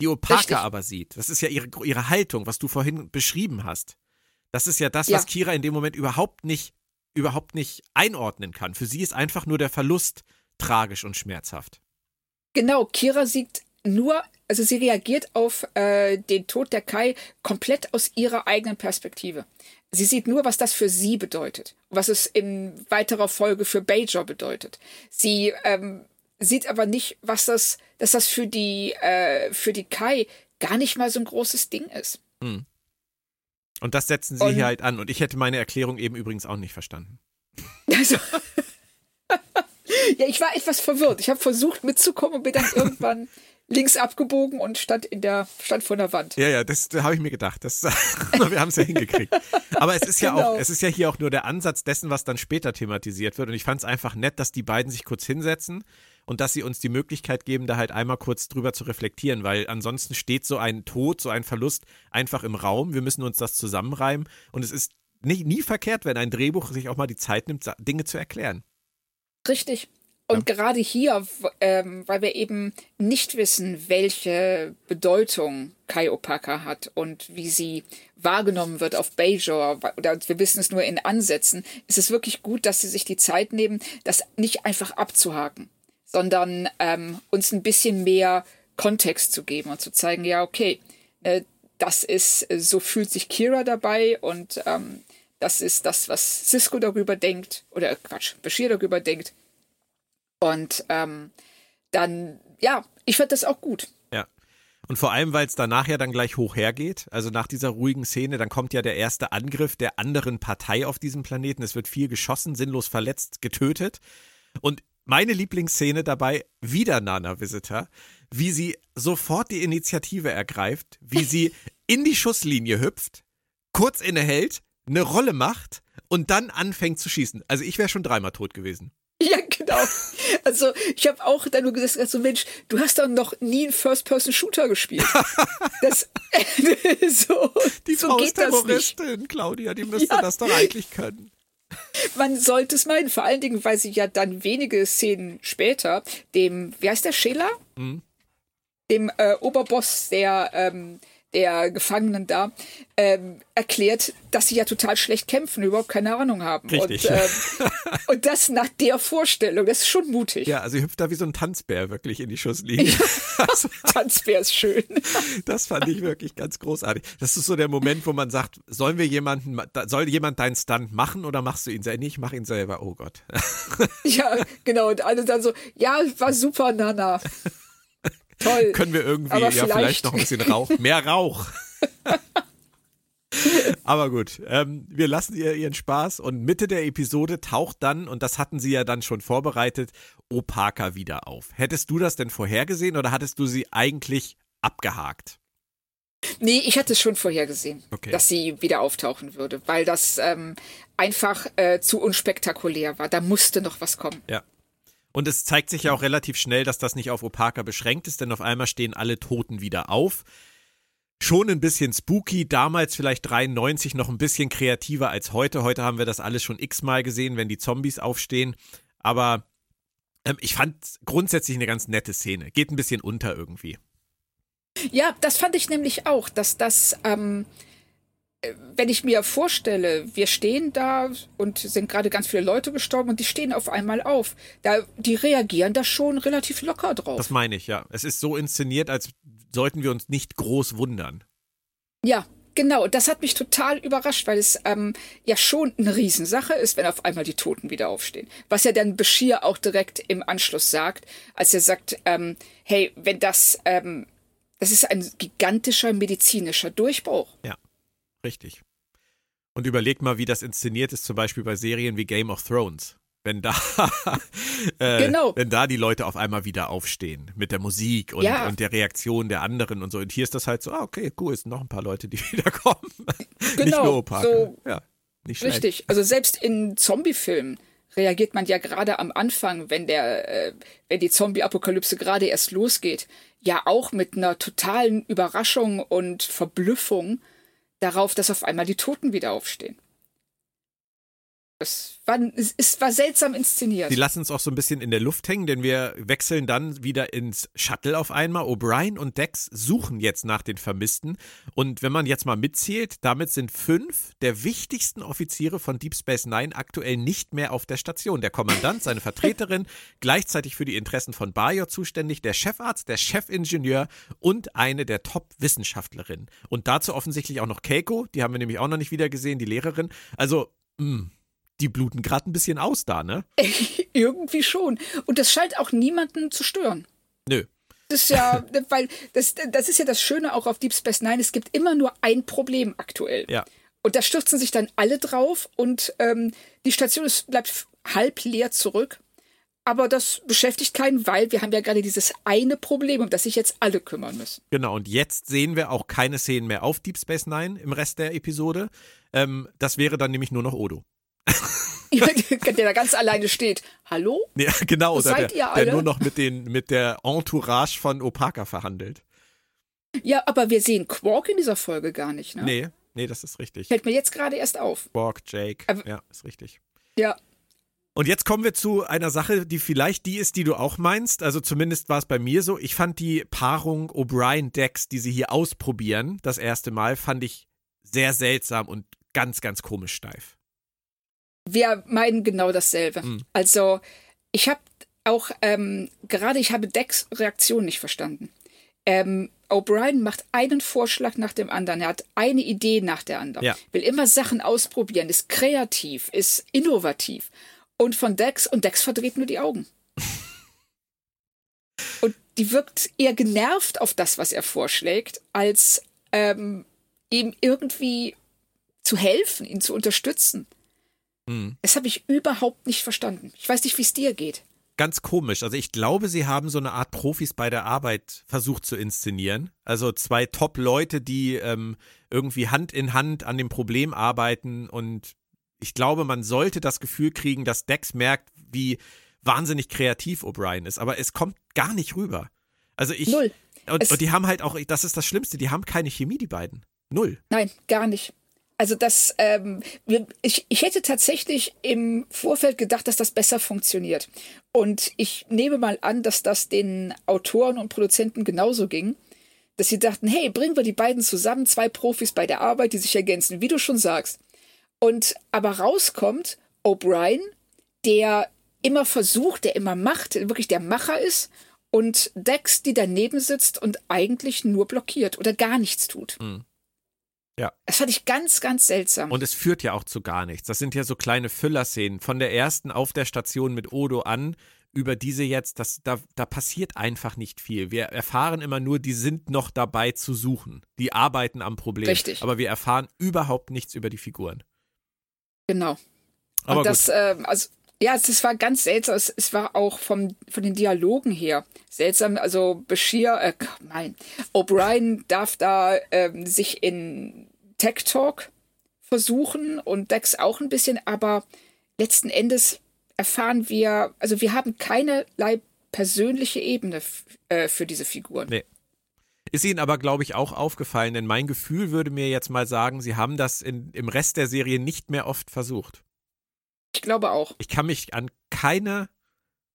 Die Opaka aber sieht. Das ist ja ihre, ihre Haltung, was du vorhin beschrieben hast. Das ist ja das, Ja. was Kira in dem Moment überhaupt nicht, überhaupt nicht einordnen kann. Für sie ist einfach nur der Verlust tragisch und schmerzhaft. Genau, Kira sieht nur, also sie reagiert auf äh, den Tod der Kai komplett aus ihrer eigenen Perspektive. Sie sieht nur, was das für sie bedeutet, was es in weiterer Folge für Bajor bedeutet. Sie ähm, sieht aber nicht, was das, dass das für die äh, für die Kai gar nicht mal so ein großes Ding ist. Und das setzen sie Und- hier halt an. Und ich hätte meine Erklärung eben übrigens auch nicht verstanden. Also, ja, ich war etwas verwirrt. Ich habe versucht mitzukommen und bin dann irgendwann links abgebogen und stand in der stand vor der Wand. Ja, ja, das da habe ich mir gedacht. Das, wir haben es ja hingekriegt. Aber es ist ja Genau. auch, es ist ja hier auch nur der Ansatz dessen, was dann später thematisiert wird. Und ich fand es einfach nett, dass die beiden sich kurz hinsetzen und dass sie uns die Möglichkeit geben, da halt einmal kurz drüber zu reflektieren, weil ansonsten steht so ein Tod, so ein Verlust einfach im Raum. Wir müssen uns das zusammenreimen. Und es ist nie, nie verkehrt, wenn ein Drehbuch sich auch mal die Zeit nimmt, Dinge zu erklären. Richtig. Und gerade hier, ähm, weil wir eben nicht wissen, welche Bedeutung Kai Opaka hat und wie sie wahrgenommen wird auf Bajor, oder wir wissen es nur in Ansätzen, ist es wirklich gut, dass sie sich die Zeit nehmen, das nicht einfach abzuhaken, sondern ähm, uns ein bisschen mehr Kontext zu geben und zu zeigen, ja, okay, äh, das ist, äh, so fühlt sich Kira dabei und ähm, das ist das, was Cisco darüber denkt, oder äh, Quatsch, Bashir darüber denkt. Und ähm, dann, ja, ich fand das auch gut. Ja. Und vor allem, weil es danach ja dann gleich hoch hergeht. Also nach dieser ruhigen Szene, dann kommt ja der erste Angriff der anderen Partei auf diesem Planeten. Es wird viel geschossen, sinnlos verletzt, getötet. Und meine Lieblingsszene dabei, wieder Nana Visitor, wie sie sofort die Initiative ergreift, wie sie in die Schusslinie hüpft, kurz innehält, eine Rolle macht und dann anfängt zu schießen. Also ich wäre schon dreimal tot gewesen. Ja, genau. Also ich habe auch dann nur gesagt, so Mensch, du hast doch noch nie einen First-Person-Shooter gespielt. Das, so Die so Frau geht ist das nicht. Claudia, die müsste Ja. das doch eigentlich können. Man sollte es meinen, vor allen Dingen, weil sie ja dann wenige Szenen später dem, wie heißt der, Schiller? Mhm. Dem äh, Oberboss der, ähm, der Gefangenen da, ähm, erklärt, dass sie ja total schlecht kämpfen, überhaupt keine Ahnung haben. Richtig. Und, ähm, und das nach der Vorstellung, das ist schon mutig. Ja, also sie hüpft da wie so ein Tanzbär wirklich in die Schusslinie. Also, Tanzbär ist schön. das fand ich wirklich ganz großartig. Das ist so der Moment, wo man sagt, sollen wir jemanden, soll jemand deinen Stunt machen oder machst du ihn selber? Nee, ich mach ihn selber. Oh Gott. Ja, genau. Und alle dann so, ja, war super, Nana. Toll. Können wir irgendwie, Aber ja, vielleicht vielleicht- noch ein bisschen Rauch. Mehr Rauch. Aber gut, ähm, wir lassen ihr ihren Spaß und Mitte der Episode taucht dann, und das hatten sie ja dann schon vorbereitet, Opaka wieder auf. Hättest du das denn vorhergesehen oder hattest du sie eigentlich abgehakt? Nee, ich hatte es schon vorhergesehen, Okay. dass sie wieder auftauchen würde, weil das ähm, einfach äh, zu unspektakulär war. Da musste noch was kommen. Ja. Und es zeigt sich ja auch relativ schnell, dass das nicht auf Opaka beschränkt ist, denn auf einmal stehen alle Toten wieder auf. Schon ein bisschen spooky, damals vielleicht 93 noch ein bisschen kreativer als heute. Heute haben wir das alles schon x-mal gesehen, wenn die Zombies aufstehen. Aber ähm, ich fand grundsätzlich eine ganz nette Szene. Geht ein bisschen unter irgendwie. Ja, das fand ich nämlich auch, dass das, ähm, äh, wenn ich mir vorstelle, wir stehen da und sind gerade ganz viele Leute gestorben und die stehen auf einmal auf, da, die reagieren da schon relativ locker drauf. Das meine ich, ja. Es ist so inszeniert, als sollten wir uns nicht groß wundern. Ja, genau. Das hat mich total überrascht, weil es ähm, ja schon eine Riesensache ist, wenn auf einmal die Toten wieder aufstehen. Was ja dann Bashir auch direkt im Anschluss sagt, als er sagt, ähm, hey, wenn das, ähm, das ist ein gigantischer medizinischer Durchbruch. Ja, richtig. Und überleg mal, wie das inszeniert ist, zum Beispiel bei Serien wie Game of Thrones. Wenn da, äh, Genau. wenn da die Leute auf einmal wieder aufstehen mit der Musik und, Ja. und der Reaktion der anderen und so. Und hier ist das halt so, ah, okay, cool, es sind noch ein paar Leute, die wiederkommen. nicht Genau, nur Opaka. so- ja, nicht schlecht. Richtig. Also selbst in Zombie-Filmen reagiert man ja gerade am Anfang, wenn der, äh, wenn die Zombie-Apokalypse gerade erst losgeht, ja auch mit einer totalen Überraschung und Verblüffung darauf, dass auf einmal die Toten wieder aufstehen. Das war, es, es war seltsam inszeniert. Die lassen uns auch so ein bisschen in der Luft hängen, denn wir wechseln dann wieder ins Shuttle auf einmal. O'Brien und Dex suchen jetzt nach den Vermissten. Und wenn man jetzt mal mitzählt, damit sind fünf der wichtigsten Offiziere von Deep Space Nine aktuell nicht mehr auf der Station. Der Kommandant, seine Vertreterin, gleichzeitig für die Interessen von Bajor zuständig, der Chefarzt, der Chefingenieur und eine der Top-Wissenschaftlerinnen. Und dazu offensichtlich auch noch Keiko, die haben wir nämlich auch noch nicht wieder gesehen, die Lehrerin. Also, mh, die bluten gerade ein bisschen aus da, ne? Irgendwie schon. Und das scheint auch niemanden zu stören. Nö. Das ist ja, weil das, das ist ja das Schöne auch auf Deep Space Nine. Es gibt immer nur ein Problem aktuell. Ja. Und da stürzen sich dann alle drauf und ähm, die Station ist, bleibt halb leer zurück. Aber das beschäftigt keinen, weil wir haben ja gerade dieses eine Problem, um das sich jetzt alle kümmern müssen. Genau, und jetzt sehen wir auch keine Szenen mehr auf Deep Space Nine im Rest der Episode. Ähm, das wäre dann nämlich nur noch Odo. der da ganz alleine steht. Hallo? Ja, genau, oder seid der, ihr der alle? nur noch mit, den, mit der Entourage von Opaka verhandelt. Ja, aber wir sehen Quark in dieser Folge gar nicht, ne? Nee, nee, das ist richtig. Fällt mir jetzt gerade erst auf. Borg, Jake, Aber- ja, ist richtig. Ja. Und jetzt kommen wir zu einer Sache, die vielleicht die ist, die du auch meinst. Also zumindest war es bei mir so. Ich fand die Paarung O'Brien-Dex, die sie hier ausprobieren, das erste Mal, fand ich sehr seltsam und ganz, ganz komisch steif. Wir meinen genau dasselbe. Mhm. Also, ich habe auch, ähm, gerade ich habe Decks Reaktion nicht verstanden. Ähm, O'Brien macht einen Vorschlag nach dem anderen. Er hat eine Idee nach der anderen. Ja. Will immer Sachen ausprobieren, ist kreativ, ist innovativ. Und von Dex, und Dex verdreht nur die Augen. und die wirkt eher genervt auf das, was er vorschlägt, als ähm, ihm irgendwie zu helfen, ihn zu unterstützen. Mhm. Das habe ich überhaupt nicht verstanden. Ich weiß nicht, wie es dir geht. Ganz komisch. Also ich glaube, sie haben so eine Art Profis bei der Arbeit versucht zu inszenieren. Also zwei Top-Leute, die ähm, irgendwie Hand in Hand an dem Problem arbeiten. Und ich glaube, man sollte das Gefühl kriegen, dass Dex merkt, wie wahnsinnig kreativ O'Brien ist. Aber es kommt gar nicht rüber. Also ich. Null. Und, und die haben halt auch, das ist das Schlimmste, die haben keine Chemie, die beiden. Null. Nein, gar nicht. Also das, ähm, ich, ich hätte tatsächlich im Vorfeld gedacht, dass das besser funktioniert. Und ich nehme mal an, dass das den Autoren und Produzenten genauso ging, dass sie dachten, hey, bringen wir die beiden zusammen, zwei Profis bei der Arbeit, die sich ergänzen, wie du schon sagst. Und aber rauskommt O'Brien, der immer versucht, der immer macht, wirklich der Macher ist, und Dex, die daneben sitzt und eigentlich nur blockiert oder gar nichts tut. Ja. Das fand ich ganz, ganz seltsam. Und es führt ja auch zu gar nichts. Das sind ja so kleine Füllerszenen. Von der ersten auf der Station mit Odo an, über diese jetzt, das, da, da passiert einfach nicht viel. Wir erfahren immer nur, die sind noch dabei zu suchen. Die arbeiten am Problem. Richtig. Aber wir erfahren überhaupt nichts über die Figuren. Genau. Aber und das, äh, also, ja, es war ganz seltsam. Es, war auch vom, von den Dialogen her seltsam. Also Bashir, äh, nein, O'Brien darf da äh, sich in Tech Talk versuchen und Dex auch ein bisschen, aber letzten Endes erfahren wir, also wir haben keinerlei persönliche Ebene äh, für diese Figuren. Nee. Ist Ihnen aber, glaube ich, auch aufgefallen, denn mein Gefühl würde mir jetzt mal sagen, Sie haben das in, im Rest der Serie nicht mehr oft versucht. Ich glaube auch. Ich kann mich an keine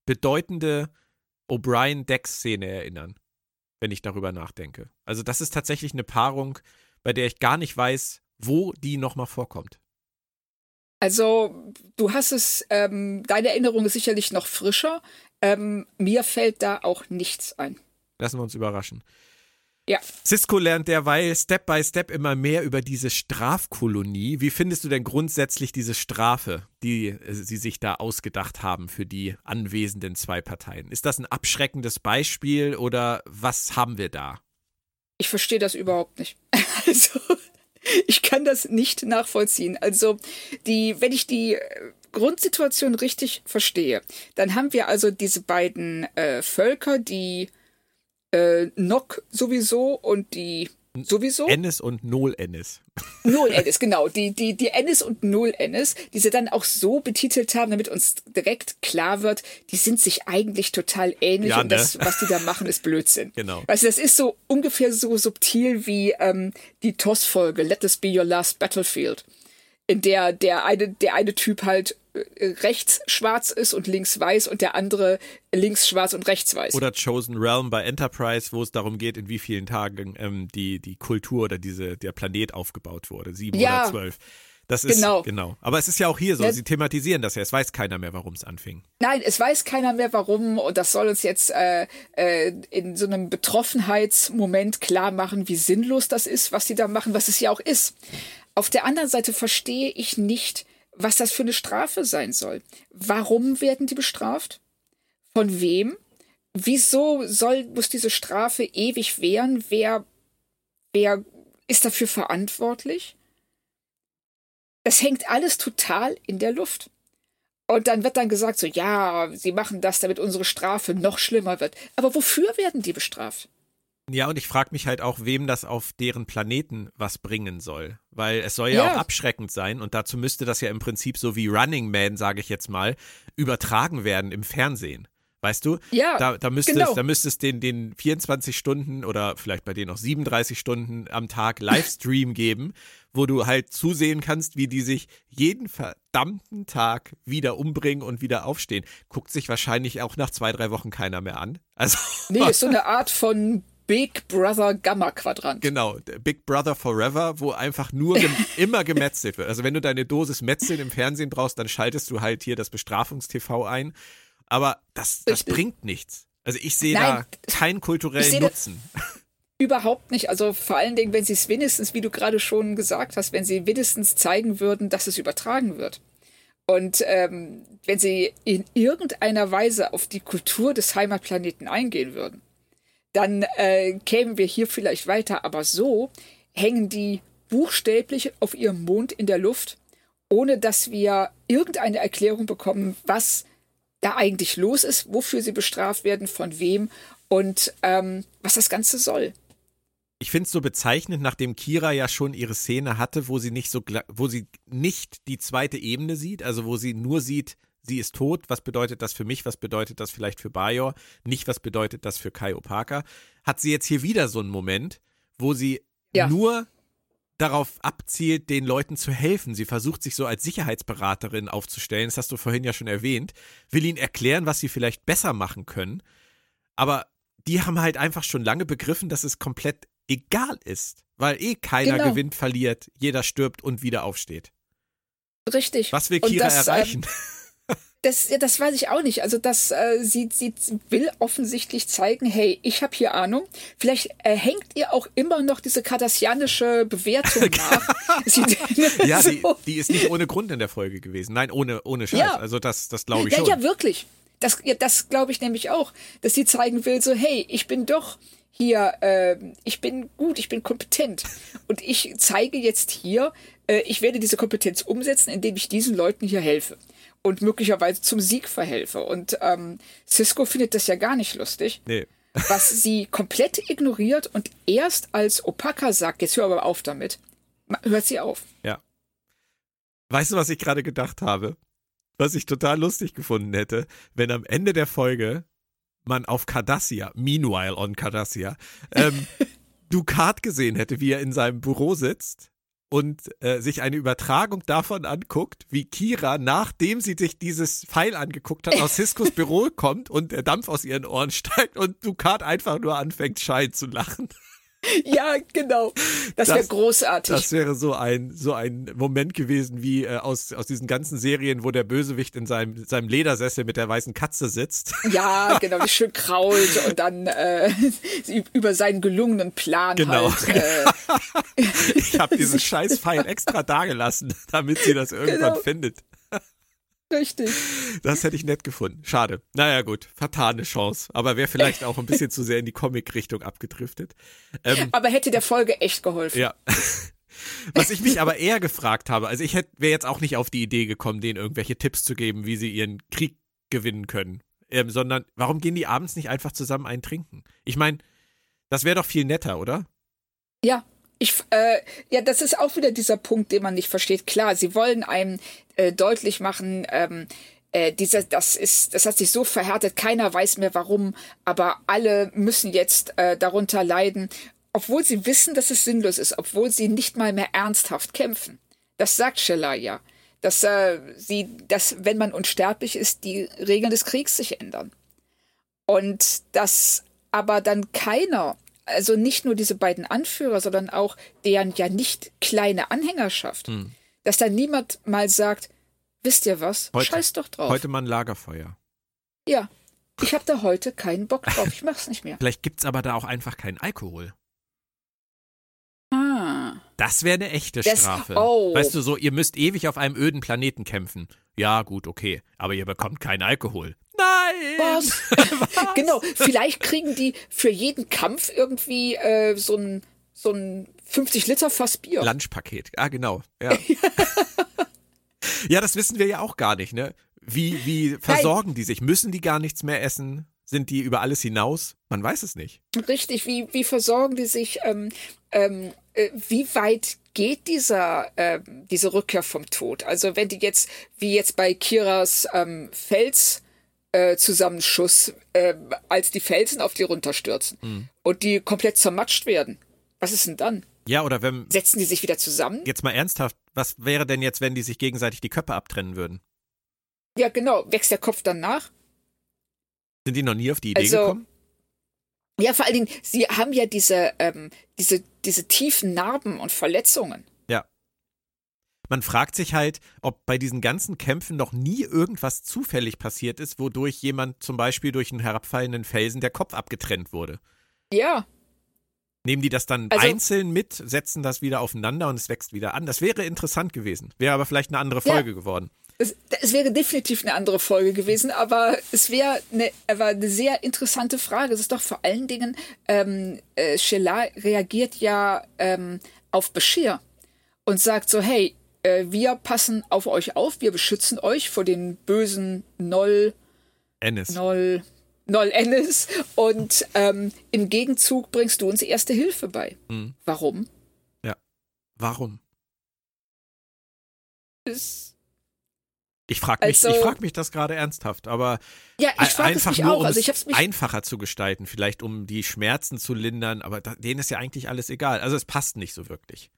bedeutende O'Brien-Dex-Szene erinnern, wenn ich darüber nachdenke. Also das ist tatsächlich eine Paarung, bei der ich gar nicht weiß, wo die nochmal vorkommt. Also, du hast es, ähm, deine Erinnerung ist sicherlich noch frischer. Ähm, mir fällt da auch nichts ein. Lassen wir uns überraschen. Ja. Cisco lernt derweil Step by Step immer mehr über diese Strafkolonie. Wie findest du denn grundsätzlich diese Strafe, die äh, sie sich da ausgedacht haben für die anwesenden zwei Parteien? Ist das ein abschreckendes Beispiel oder was haben wir da? Ich verstehe das überhaupt nicht. Also, ich kann das nicht nachvollziehen. Also, die, wenn ich die äh, Grundsituation richtig verstehe, dann haben wir also diese beiden äh, Völker, die äh, Nock sowieso und die sowieso. Ennis und Null Ennis. Null Ennis, genau. Die, die, die Ennis und Null Ennis, die sie dann auch so betitelt haben, damit uns direkt klar wird, die sind sich eigentlich total ähnlich Ja, und ne? das, was die da machen, ist Blödsinn. Genau. Also das ist so ungefähr so subtil wie ähm, die TOS-Folge Let This Be Your Last Battlefield, in der der eine, der eine Typ halt äh, rechts schwarz ist und links weiß und der andere links schwarz und rechts weiß. Oder Chosen Realm bei Enterprise, wo es darum geht, in wie vielen Tagen ähm, die, die Kultur oder diese, der Planet aufgebaut wurde. Sieben Ja. oder zwölf. Das ist Genau. genau. Aber es ist ja auch hier so, Ja. sie thematisieren das ja. Es weiß keiner mehr, warum es anfing. Nein, es weiß keiner mehr warum und das soll uns jetzt äh, äh, in so einem Betroffenheitsmoment klar machen, wie sinnlos das ist, was sie da machen, was es ja auch ist. Auf der anderen Seite verstehe ich nicht, was das für eine Strafe sein soll. Warum werden die bestraft? Von wem? Wieso soll, muss diese Strafe ewig währen? Wer, wer ist dafür verantwortlich? Das hängt alles total in der Luft. Und dann wird dann gesagt, so, ja, sie machen das, damit unsere Strafe noch schlimmer wird. Aber wofür werden die bestraft? Ja, und ich frage mich halt auch, wem das auf deren Planeten was bringen soll. Weil es soll ja, Ja. auch abschreckend sein und dazu müsste das ja im Prinzip so wie Running Man, sage ich jetzt mal, übertragen werden im Fernsehen. Weißt du? Ja, da, da müsste genau. es, da müsste es den, den 24 Stunden oder vielleicht bei denen auch 37 Stunden am Tag Livestream geben, wo du halt zusehen kannst, wie die sich jeden verdammten Tag wieder umbringen und wieder aufstehen. Guckt sich wahrscheinlich auch nach zwei, drei Wochen keiner mehr an. Also Nee, ist so eine Art von Big Brother Gamma Quadrant. Genau, Big Brother Forever, wo einfach nur gem immer gemetzelt wird. Also wenn du deine Dosis Metzeln im Fernsehen brauchst, dann schaltest du halt hier das Bestrafungs-TV ein. Aber das, das Richtig. bringt nichts. Also ich sehe da keinen kulturellen Nutzen. Überhaupt nicht. Also vor allen Dingen, wenn sie es wenigstens, wie du gerade schon gesagt hast, wenn sie wenigstens zeigen würden, dass es übertragen wird. Und ähm, wenn sie in irgendeiner Weise auf die Kultur des Heimatplaneten eingehen würden, dann äh, kämen wir hier vielleicht weiter. Aber so hängen die buchstäblich auf ihrem Mond in der Luft, ohne dass wir irgendeine Erklärung bekommen, was da eigentlich los ist, wofür sie bestraft werden, von wem und ähm, was das Ganze soll. Ich finde es so bezeichnend, nachdem Kira ja schon ihre Szene hatte, wo sie nicht so, wo sie nicht die zweite Ebene sieht, also wo sie nur sieht, sie ist tot. Was bedeutet das für mich? Was bedeutet das vielleicht für Bajor? Nicht, was bedeutet das für Kai Opaka? Hat sie jetzt hier wieder so einen Moment, wo sie Ja. nur darauf abzielt, den Leuten zu helfen. Sie versucht sich so als Sicherheitsberaterin aufzustellen, das hast du vorhin ja schon erwähnt, will ihnen erklären, was sie vielleicht besser machen können. Aber die haben halt einfach schon lange begriffen, dass es komplett egal ist, weil eh keiner Genau. gewinnt, verliert, jeder stirbt und wieder aufsteht. Richtig. Was will Kira das, erreichen? Ähm, das, ja, das weiß ich auch nicht. Also das, äh, sie, sie will offensichtlich zeigen, hey, ich habe hier Ahnung. Vielleicht äh, hängt ihr auch immer noch diese kardassianische Bewertung nach. sie, ja, die, so. die ist nicht ohne Grund in der Folge gewesen. Nein, ohne, ohne Scheiß. Ja. Also das, das glaube ich ja, schon. ja, wirklich. Das, ja, das glaube ich nämlich auch, dass sie zeigen will, so, hey, ich bin doch hier, äh, ich bin gut, ich bin kompetent. Und ich zeige jetzt hier, äh, ich werde diese Kompetenz umsetzen, indem ich diesen Leuten hier helfe und möglicherweise zum Sieg verhelfe. Und ähm, Cisco findet das ja gar nicht lustig. Nee. was sie komplett ignoriert und erst als Opaka sagt, jetzt hör aber auf damit, hört sie auf. Ja. Weißt du, was ich gerade gedacht habe? Was ich total lustig gefunden hätte, wenn am Ende der Folge man auf Cardassia, meanwhile on Cardassia, ähm, Ducat gesehen hätte, wie er in seinem Büro sitzt und äh, sich eine Übertragung davon anguckt, wie Kira, nachdem sie sich dieses Pfeil angeguckt hat, aus Ciscos Büro kommt und der Dampf aus ihren Ohren steigt und Ducat einfach nur anfängt, Schein zu lachen. Ja, genau. Das, wäre großartig. Das wäre so ein, so ein Moment gewesen, wie äh, aus, aus diesen ganzen Serien, wo der Bösewicht in seinem, seinem Ledersessel mit der weißen Katze sitzt. Ja, genau, wie schön krault und dann äh, über seinen gelungenen Plan genau. halt. Äh, ich habe diesen scheiß Pfeil extra dagelassen, damit sie das irgendwann Genau. findet. Richtig. Das hätte ich nett gefunden. Schade. Naja, gut. Vertane Chance. Aber wäre vielleicht auch ein bisschen zu sehr in die Comic-Richtung abgedriftet. Ähm, Aber hätte der Folge echt geholfen. ja. Was ich mich aber eher gefragt habe, also ich hätte wäre jetzt auch nicht auf die Idee gekommen, denen irgendwelche Tipps zu geben, wie sie ihren Krieg gewinnen können, ähm, sondern warum gehen die abends nicht einfach zusammen einen trinken? Ich meine, das wäre doch viel netter, oder? Ja, ich, äh, ja, das ist auch wieder dieser Punkt, den man nicht versteht. Klar, sie wollen einem äh, deutlich machen, ähm, äh, dieser, das ist, das hat sich so verhärtet, keiner weiß mehr warum, aber alle müssen jetzt äh, darunter leiden, obwohl sie wissen, dass es sinnlos ist, obwohl sie nicht mal mehr ernsthaft kämpfen. Das sagt Scheller ja, dass äh, sie, dass wenn man unsterblich ist, die Regeln des Kriegs sich ändern und dass aber dann keiner also nicht nur diese beiden Anführer, sondern auch deren ja nicht kleine Anhängerschaft, Hm. Dass da niemand mal sagt, wisst ihr was, Heute- scheiß doch drauf. Heute mal ein Lagerfeuer. Ja, ich habe da heute keinen Bock drauf, ich mach's nicht mehr. Vielleicht gibt's aber da auch einfach keinen Alkohol. Ah. Das wäre eine echte Das- Strafe. oh. Weißt du, so, ihr müsst ewig auf einem öden Planeten kämpfen. Ja, gut, okay. Aber ihr bekommt keinen Alkohol. Nein! Was? genau, vielleicht kriegen die für jeden Kampf irgendwie äh, so ein so ein 50 Liter Fass Bier. Lunchpaket. Ah, genau. Ja. ja, das wissen wir ja auch gar nicht, ne? Wie, wie versorgen die sich? Müssen die gar nichts mehr essen? Sind die über alles hinaus? Man weiß es nicht. Richtig, wie, wie versorgen die sich? Ähm, ähm, äh, wie weit geht dieser, ähm, diese Rückkehr vom Tod? Also wenn die jetzt, wie jetzt bei Kiras ähm, Fels äh, Zusammenschuss, äh, als die Felsen auf die runterstürzen und die komplett zermatscht werden, was ist denn dann? Ja, oder wenn, Setzen die sich wieder zusammen? jetzt mal ernsthaft, was wäre denn jetzt, wenn die sich gegenseitig die Köpfe abtrennen würden? Ja, genau. Wächst der Kopf dann nach? Sind die noch nie auf die Idee Also, gekommen? Ja, vor allen Dingen, sie haben ja diese, ähm, diese, diese tiefen Narben und Verletzungen. Ja. Man fragt sich halt, ob bei diesen ganzen Kämpfen noch nie irgendwas zufällig passiert ist, wodurch jemand zum Beispiel durch einen herabfallenden Felsen der Kopf abgetrennt wurde. Ja, Nehmen die das dann Also- einzeln mit, setzen das wieder aufeinander und es wächst wieder an? Das wäre interessant gewesen. Wäre aber vielleicht eine andere Ja. Folge geworden. Es, es wäre definitiv eine andere Folge gewesen, aber es wäre eine, aber eine sehr interessante Frage. Es ist doch vor allen Dingen, ähm, äh, Sheila reagiert ja ähm, auf Bashir und sagt so, hey, äh, wir passen auf euch auf, wir beschützen euch vor den bösen Noll, Ennis. Noll, Noll Ennis und ähm, im Gegenzug bringst du uns erste Hilfe bei. Mhm. Warum? Warum? Es, Ich frage mich, Also- ich frag mich das gerade ernsthaft, aber ja, einfach nur, um Also es einfacher zu gestalten, vielleicht um die Schmerzen zu lindern, aber da, denen ist ja eigentlich alles egal. Also es passt nicht so wirklich.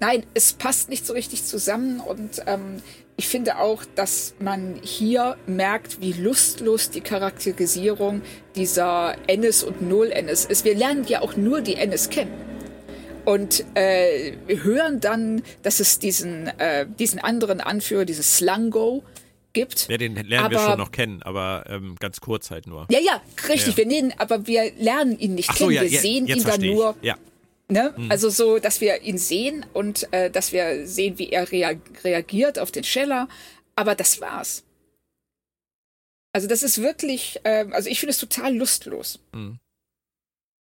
Nein, es passt nicht so richtig zusammen und ähm, ich finde auch, dass man hier merkt, wie lustlos die Charakterisierung dieser Ennis und Null-Ennis ist. Wir lernen ja auch nur die Ennis kennen. Und äh, wir hören dann, dass es diesen, äh, diesen anderen Anführer, dieses Slango, gibt. Ja, den lernen wir Aber- schon noch kennen, aber ähm, ganz kurz halt nur. Ja, ja, richtig. Ja. Wir nehmen, aber wir lernen ihn nicht Ach so, kennen. ja, wir ja, sehen ihn dann nur. Ja, Ne? Mhm. Also so, dass wir ihn sehen und äh, dass wir sehen, wie er rea reagiert auf den Scheller. Aber das war's. Also das ist wirklich, äh, also ich finde es total lustlos. Mhm.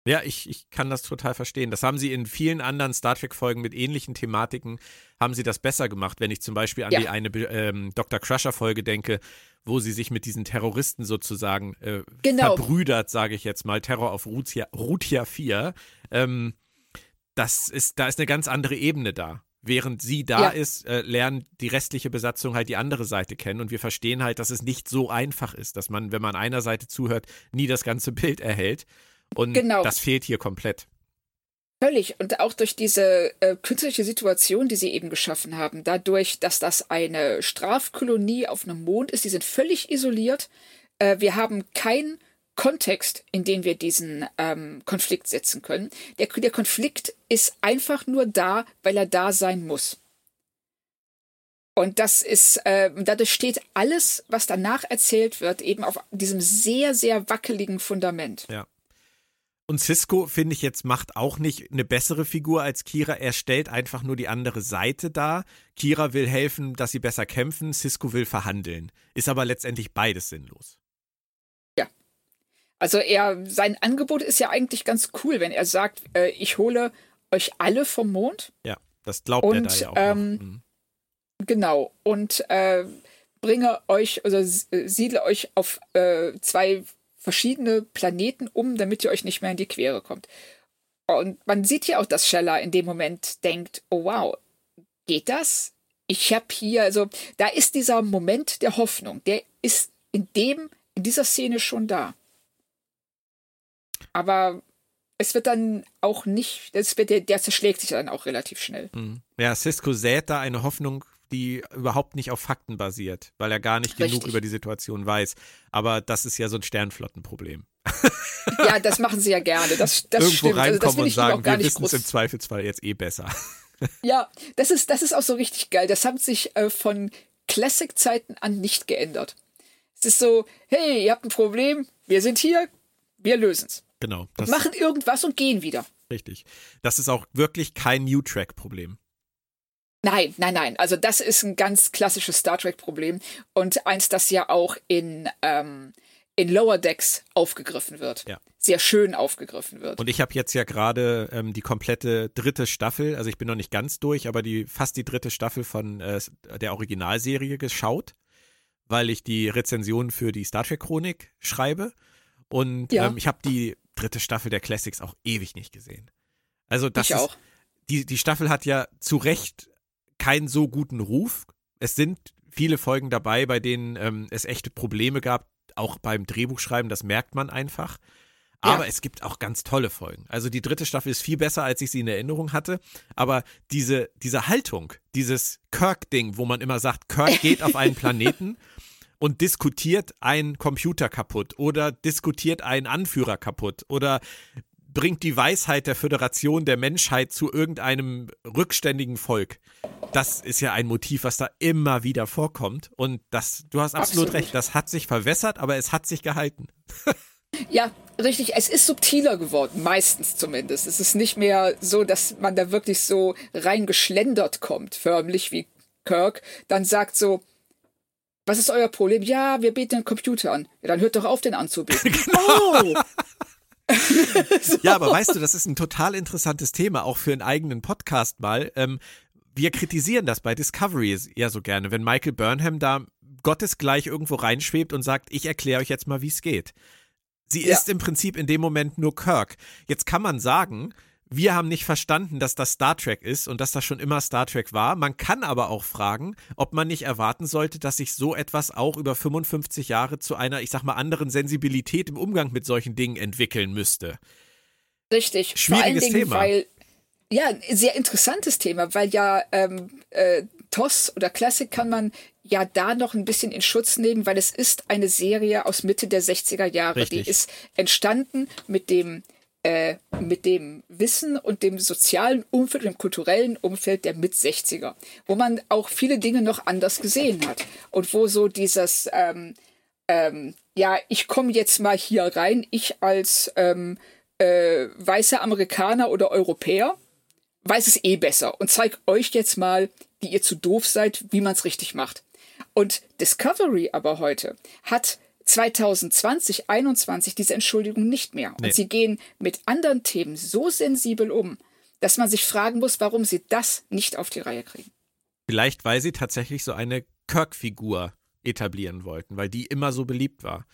Ja, ich, ich kann das total verstehen. Das haben sie in vielen anderen Star Trek-Folgen mit ähnlichen Thematiken, haben sie das besser gemacht. Wenn ich zum Beispiel an ja. die eine ähm, Dr. Crusher-Folge denke, wo sie sich mit diesen Terroristen sozusagen äh, genau. verbrüdert, sage ich jetzt mal, Terror auf Rutia, Rutia 4. Ähm, das ist, da ist eine ganz andere Ebene da. Während sie da ja. ist, äh, lernen die restliche Besatzung halt die andere Seite kennen und wir verstehen halt, dass es nicht so einfach ist, dass man, wenn man einer Seite zuhört, nie das ganze Bild erhält. Und genau. das fehlt hier komplett. Völlig. Und auch durch diese äh, künstliche Situation, die sie eben geschaffen haben, dadurch, dass das eine Strafkolonie auf einem Mond ist, die sind völlig isoliert. Äh, wir haben keinen Kontext, in den wir diesen ähm, Konflikt setzen können. Der, der Konflikt ist einfach nur da, weil er da sein muss. Und das ist, äh, dadurch steht alles, was danach erzählt wird, eben auf diesem sehr, sehr wackeligen Fundament. Ja. Und Cisco, finde ich jetzt, macht auch nicht eine bessere Figur als Kira. Er stellt einfach nur die andere Seite dar. Kira will helfen, dass sie besser kämpfen. Cisco will verhandeln. Ist aber letztendlich beides sinnlos. Also er, sein Angebot ist ja eigentlich ganz cool, wenn er sagt, äh, ich hole euch alle vom Mond. Ja, das glaubt und, er da ja auch. Ähm, mhm. Genau. Und äh, bringe euch, also siedle euch auf äh, zwei verschiedene Planeten um, damit ihr euch nicht mehr in die Quere kommt. Und man sieht ja auch, dass Scheller in dem Moment denkt, oh wow, geht das? Ich habe hier, also da ist dieser Moment der Hoffnung, der ist in dem, in dieser Szene schon da. Aber es wird dann auch nicht, das wird der, der zerschlägt sich dann auch relativ schnell. Hm. Ja, Cisco sät da eine Hoffnung die überhaupt nicht auf Fakten basiert, weil er gar nicht Richtig. genug über die Situation weiß. Aber das ist ja so ein Sternflottenproblem. Ja, das machen sie ja gerne. Das, das Irgendwo stimmt. reinkommen also und sagen, wir wissen es im Zweifelsfall jetzt eh besser. Ja, das ist, das ist auch so richtig geil. Das hat sich äh, von Classic-Zeiten an nicht geändert. Es ist so, hey, ihr habt ein Problem, wir sind hier, wir lösen es. Genau. machen irgendwas und gehen wieder. Richtig. Das ist auch wirklich kein New Track-Problem. Nein, nein, nein. Also das ist ein ganz klassisches Star Trek-Problem und eins, das ja auch in, ähm, in Lower Decks aufgegriffen wird. Ja. Sehr schön aufgegriffen wird. Und ich habe jetzt ja gerade ähm, die komplette dritte Staffel, also ich bin noch nicht ganz durch, aber die fast die dritte Staffel von äh, der Originalserie geschaut, weil ich die Rezension für die Star Trek Chronik schreibe. Und ja. ähm, ich habe die dritte Staffel der Classics auch ewig nicht gesehen. Also das ich ist, auch. Die, die Staffel hat ja zu Recht keinen so guten Ruf. Es sind viele Folgen dabei, bei denen ähm, es echte Probleme gab, auch beim Drehbuchschreiben, das merkt man einfach. Aber ja. es gibt auch ganz tolle Folgen. Also die dritte Staffel ist viel besser, als ich sie in Erinnerung hatte. Aber diese, diese Haltung, dieses Kirk-Ding, wo man immer sagt, Kirk geht auf einen Planeten und diskutiert einen Computer kaputt oder diskutiert einen Anführer kaputt oder bringt die Weisheit der Föderation der Menschheit zu irgendeinem rückständigen Volk. Das ist ja ein Motiv, was da immer wieder vorkommt. Und das, du hast absolut, absolut. recht, das hat sich verwässert, aber es hat sich gehalten. ja, richtig. Es ist subtiler geworden, meistens zumindest. Es ist nicht mehr so, dass man da wirklich so reingeschlendert kommt, förmlich wie Kirk, dann sagt so, was ist euer Problem? Ja, wir beten den Computer an. Ja, dann hört doch auf, den anzubeten. genau. Oh, so. Ja, aber weißt du, das ist ein total interessantes Thema, auch für einen eigenen Podcast mal. Ähm, wir kritisieren das bei Discovery ja so gerne, wenn Michael Burnham da gottesgleich irgendwo reinschwebt und sagt, ich erkläre euch jetzt mal, wie es geht. Sie ja. ist im Prinzip in dem Moment nur Kirk. Jetzt kann man sagen, wir haben nicht verstanden, dass das Star Trek ist und dass das schon immer Star Trek war. Man kann aber auch fragen, ob man nicht erwarten sollte, dass sich so etwas auch über 55 Jahre zu einer, ich sag mal, anderen Sensibilität im Umgang mit solchen Dingen entwickeln müsste. Richtig. Schwieriges Dingen, Thema. Weil, ja, sehr interessantes Thema, weil ja ähm, äh, TOS oder Classic kann man ja da noch ein bisschen in Schutz nehmen, weil es ist eine Serie aus Mitte der 60er Jahre. Richtig. Die ist entstanden mit dem äh, mit dem Wissen und dem sozialen Umfeld, dem kulturellen Umfeld der Mit-60er, wo man auch viele Dinge noch anders gesehen hat und wo so dieses, ähm, ähm, ja, ich komme jetzt mal hier rein, ich als ähm, äh, weißer Amerikaner oder Europäer weiß es eh besser und zeige euch jetzt mal, wie ihr zu doof seid, wie man es richtig macht. Und Discovery aber heute hat 2020, 21 diese Entschuldigung nicht mehr. Nee. Und sie gehen mit anderen Themen so sensibel um, dass man sich fragen muss, warum sie das nicht auf die Reihe kriegen. Vielleicht, weil sie tatsächlich so eine Kirk-Figur etablieren wollten, weil die immer so beliebt war.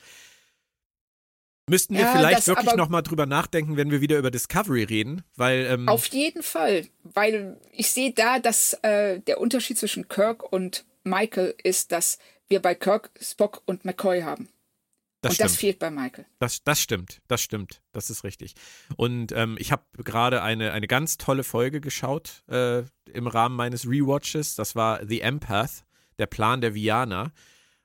Müssten wir Ja, vielleicht wirklich nochmal drüber nachdenken, wenn wir wieder über Discovery reden, weil ähm, Auf jeden Fall, weil ich sehe da, dass äh, der Unterschied zwischen Kirk und Michael ist, dass wir bei Kirk Spock und McCoy haben. Das und stimmt. das fehlt bei Michael. Das, das stimmt, das stimmt, das ist richtig. Und ähm, ich habe gerade eine, eine ganz tolle Folge geschaut äh, im Rahmen meines Rewatches. Das war The Empath, der Plan der Viana.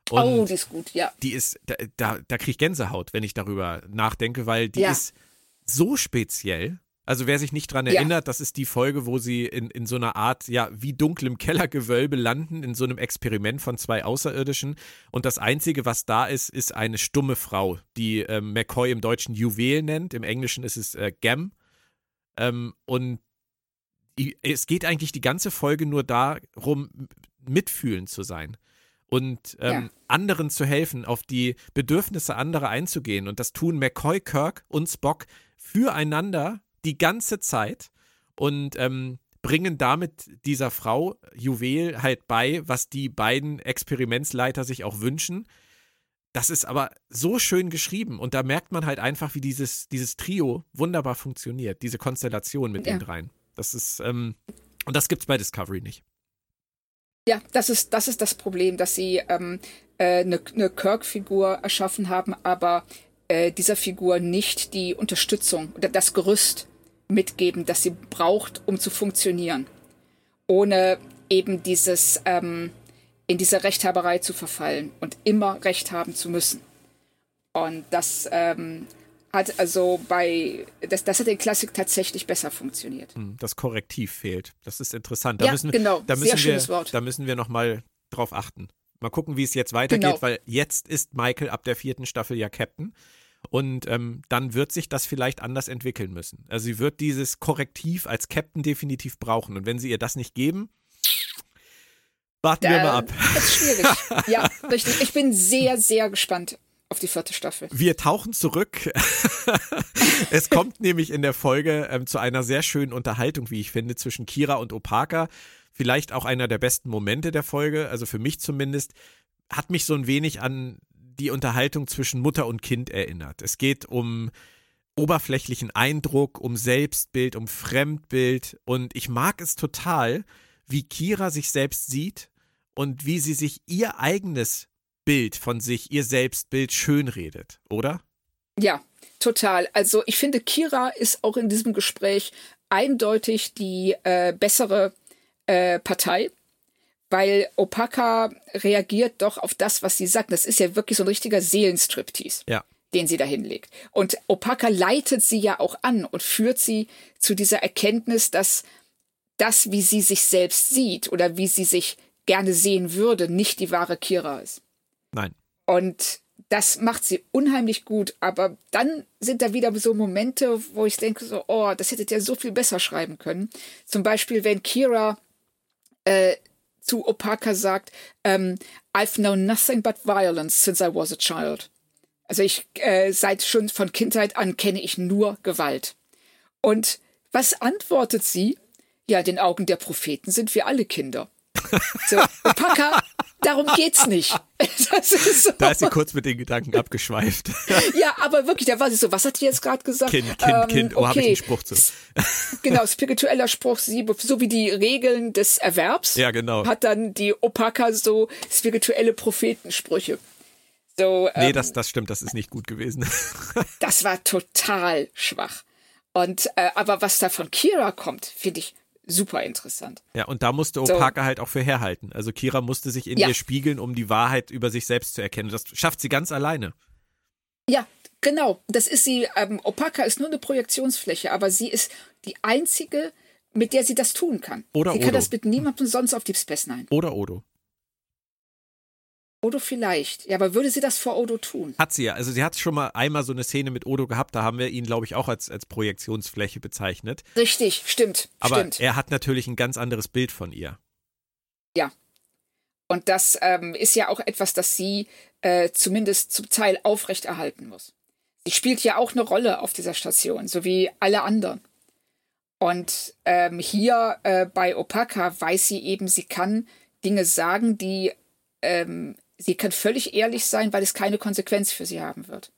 Und oh, die ist gut, ja. die ist, da, da, da kriege ich Gänsehaut, wenn ich darüber nachdenke, weil die Ja. ist so speziell. Also wer sich nicht dran Ja. erinnert, das ist die Folge, wo sie in, in so einer Art, ja, wie dunklem Kellergewölbe landen, in so einem Experiment von zwei Außerirdischen. Und das Einzige, was da ist, ist eine stumme Frau, die ähm, McCoy im Deutschen Juwel nennt. Im Englischen ist es äh, Gem. Ähm, und es geht eigentlich die ganze Folge nur darum, mitfühlend zu sein und ähm, Ja. anderen zu helfen, auf die Bedürfnisse anderer einzugehen. Und das tun McCoy, Kirk und Spock füreinander die ganze Zeit und ähm, bringen damit dieser Frau Juwel halt bei, was die beiden Experimentsleiter sich auch wünschen. Das ist aber so schön geschrieben und da merkt man halt einfach, wie dieses, dieses Trio wunderbar funktioniert, diese Konstellation mit Ja. den dreien. Das ist, ähm, und das gibt's bei Discovery nicht. Ja, das ist, das ist das Problem, dass sie ähm, äh, eine, eine Kirk-Figur erschaffen haben, aber äh, dieser Figur nicht die Unterstützung oder das Gerüst mitgeben, das sie braucht, um zu funktionieren. Ohne eben dieses ähm, in diese Rechthaberei zu verfallen und immer Recht haben zu müssen. Und das ähm, hat also bei das, das hat in Klassik tatsächlich besser funktioniert. Hm, Das Korrektiv fehlt. Das ist interessant. Da Ja, müssen, genau. Da Sehr müssen schönes wir, Wort. Da müssen wir nochmal drauf achten. Mal gucken, wie es jetzt weitergeht, Genau. weil jetzt ist Michael ab der vierten Staffel ja Captain. Und ähm, dann wird sich das vielleicht anders entwickeln müssen. Also sie wird dieses Korrektiv als Captain definitiv brauchen. Und wenn sie ihr das nicht geben, warten wir mal ab. Das ist schwierig. ja, richtig. Ich bin sehr, sehr gespannt auf die vierte Staffel. Wir tauchen zurück. es kommt nämlich in der Folge ähm, zu einer sehr schönen Unterhaltung, wie ich finde, zwischen Kira und Opaka. Vielleicht auch einer der besten Momente der Folge, also für mich zumindest, hat mich so ein wenig an die Unterhaltung zwischen Mutter und Kind erinnert. Es geht um oberflächlichen Eindruck, um Selbstbild, um Fremdbild und ich mag es total, wie Kira sich selbst sieht und wie sie sich ihr eigenes Bild von sich, ihr Selbstbild schönredet, oder? Ja, total. Also ich finde, Kira ist auch in diesem Gespräch eindeutig die äh, bessere äh, Partei, weil Opaka reagiert doch auf das, was sie sagt. Das ist ja wirklich so ein richtiger Seelenstriptease. Ja. den sie da hinlegt. Und Opaka leitet sie ja auch an und führt sie zu dieser Erkenntnis, dass das, wie sie sich selbst sieht oder wie sie sich gerne sehen würde, nicht die wahre Kira ist. Nein. Und das macht sie unheimlich gut. Aber dann sind da wieder so Momente, wo ich denke, so, oh, das hättet ihr so viel besser schreiben können. Zum Beispiel, wenn Kira äh, zu Opaka sagt, ähm, I've known nothing but violence since I was a child. Also ich äh, seit schon von Kindheit an kenne ich nur Gewalt. Und was antwortet sie? Ja, den Augen der Propheten sind wir alle Kinder. So, Opaka, darum geht's nicht. Das ist so. Da ist sie kurz mit den Gedanken abgeschweift. Ja, aber wirklich, da war sie so, was hat die jetzt gerade gesagt? Kind, Kind, Ähm, Kind. Oh, habe ich okay. einen Spruch zu. Genau, spiritueller Spruch, sie, so wie die Regeln des Erwerbs. Ja, genau. Hat dann die Opaka so spirituelle Prophetensprüche. So, Nee, ähm, das, das stimmt, das ist nicht gut gewesen. das war total schwach. Und äh, aber was da von Kira kommt, finde ich super interessant. Ja, und da musste Opaka halt auch für herhalten. Also Kira musste sich in Ja. ihr spiegeln, um die Wahrheit über sich selbst zu erkennen. Das schafft sie ganz alleine. Ja, genau. Das ist sie. Ähm, Opaka ist nur eine Projektionsfläche, aber sie ist die einzige, mit der sie das tun kann. Oder sie kann Odo. das mit niemandem sonst auf Deep Space Nine. Oder Odo. Odo vielleicht. Ja, aber würde sie das vor Odo tun? Hat sie ja. Also sie hat schon mal einmal so eine Szene mit Odo gehabt, da haben wir ihn, glaube ich, auch als, als Projektionsfläche bezeichnet. Richtig, stimmt. Aber stimmt. er hat natürlich ein ganz anderes Bild von ihr. Ja. Und das ähm, ist ja auch etwas, das sie äh, zumindest zum Teil aufrechterhalten muss. Sie spielt ja auch eine Rolle auf dieser Station, so wie alle anderen. Und ähm, hier äh, bei Opaka weiß sie eben, sie kann Dinge sagen, die ähm, sie kann völlig ehrlich sein, weil es keine Konsequenz für sie haben wird.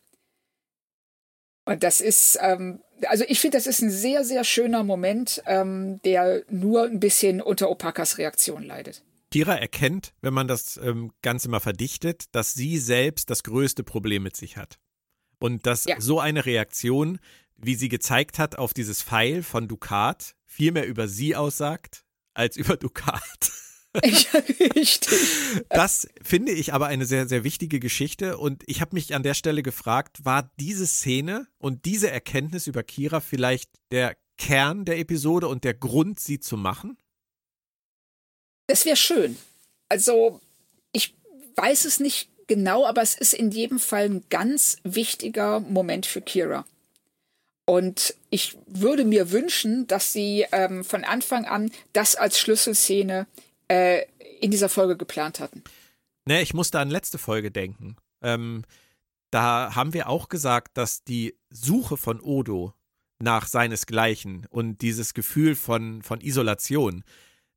Und das ist, ähm, also ich finde, das ist ein sehr, sehr schöner Moment, ähm, der nur ein bisschen unter Opakas Reaktion leidet. Kira erkennt, wenn man das ähm, Ganze mal verdichtet, dass sie selbst das größte Problem mit sich hat. Und dass ja. so eine Reaktion, wie sie gezeigt hat auf dieses Pfeil von Ducat, viel mehr über sie aussagt als über Ducat. Das finde ich aber eine sehr, sehr wichtige Geschichte. Und ich habe mich an der Stelle gefragt, war diese Szene und diese Erkenntnis über Kira vielleicht der Kern der Episode und der Grund, sie zu machen? Das wäre schön. Also, ich weiß es nicht genau, aber es ist in jedem Fall ein ganz wichtiger Moment für Kira. Und ich würde mir wünschen, dass sie ähm, von Anfang an das als Schlüsselszene äh, in dieser Folge geplant hatten. Ne, ich musste an letzte Folge denken. Ähm, da haben wir auch gesagt, dass die Suche von Odo nach seinesgleichen und dieses Gefühl von, von Isolation,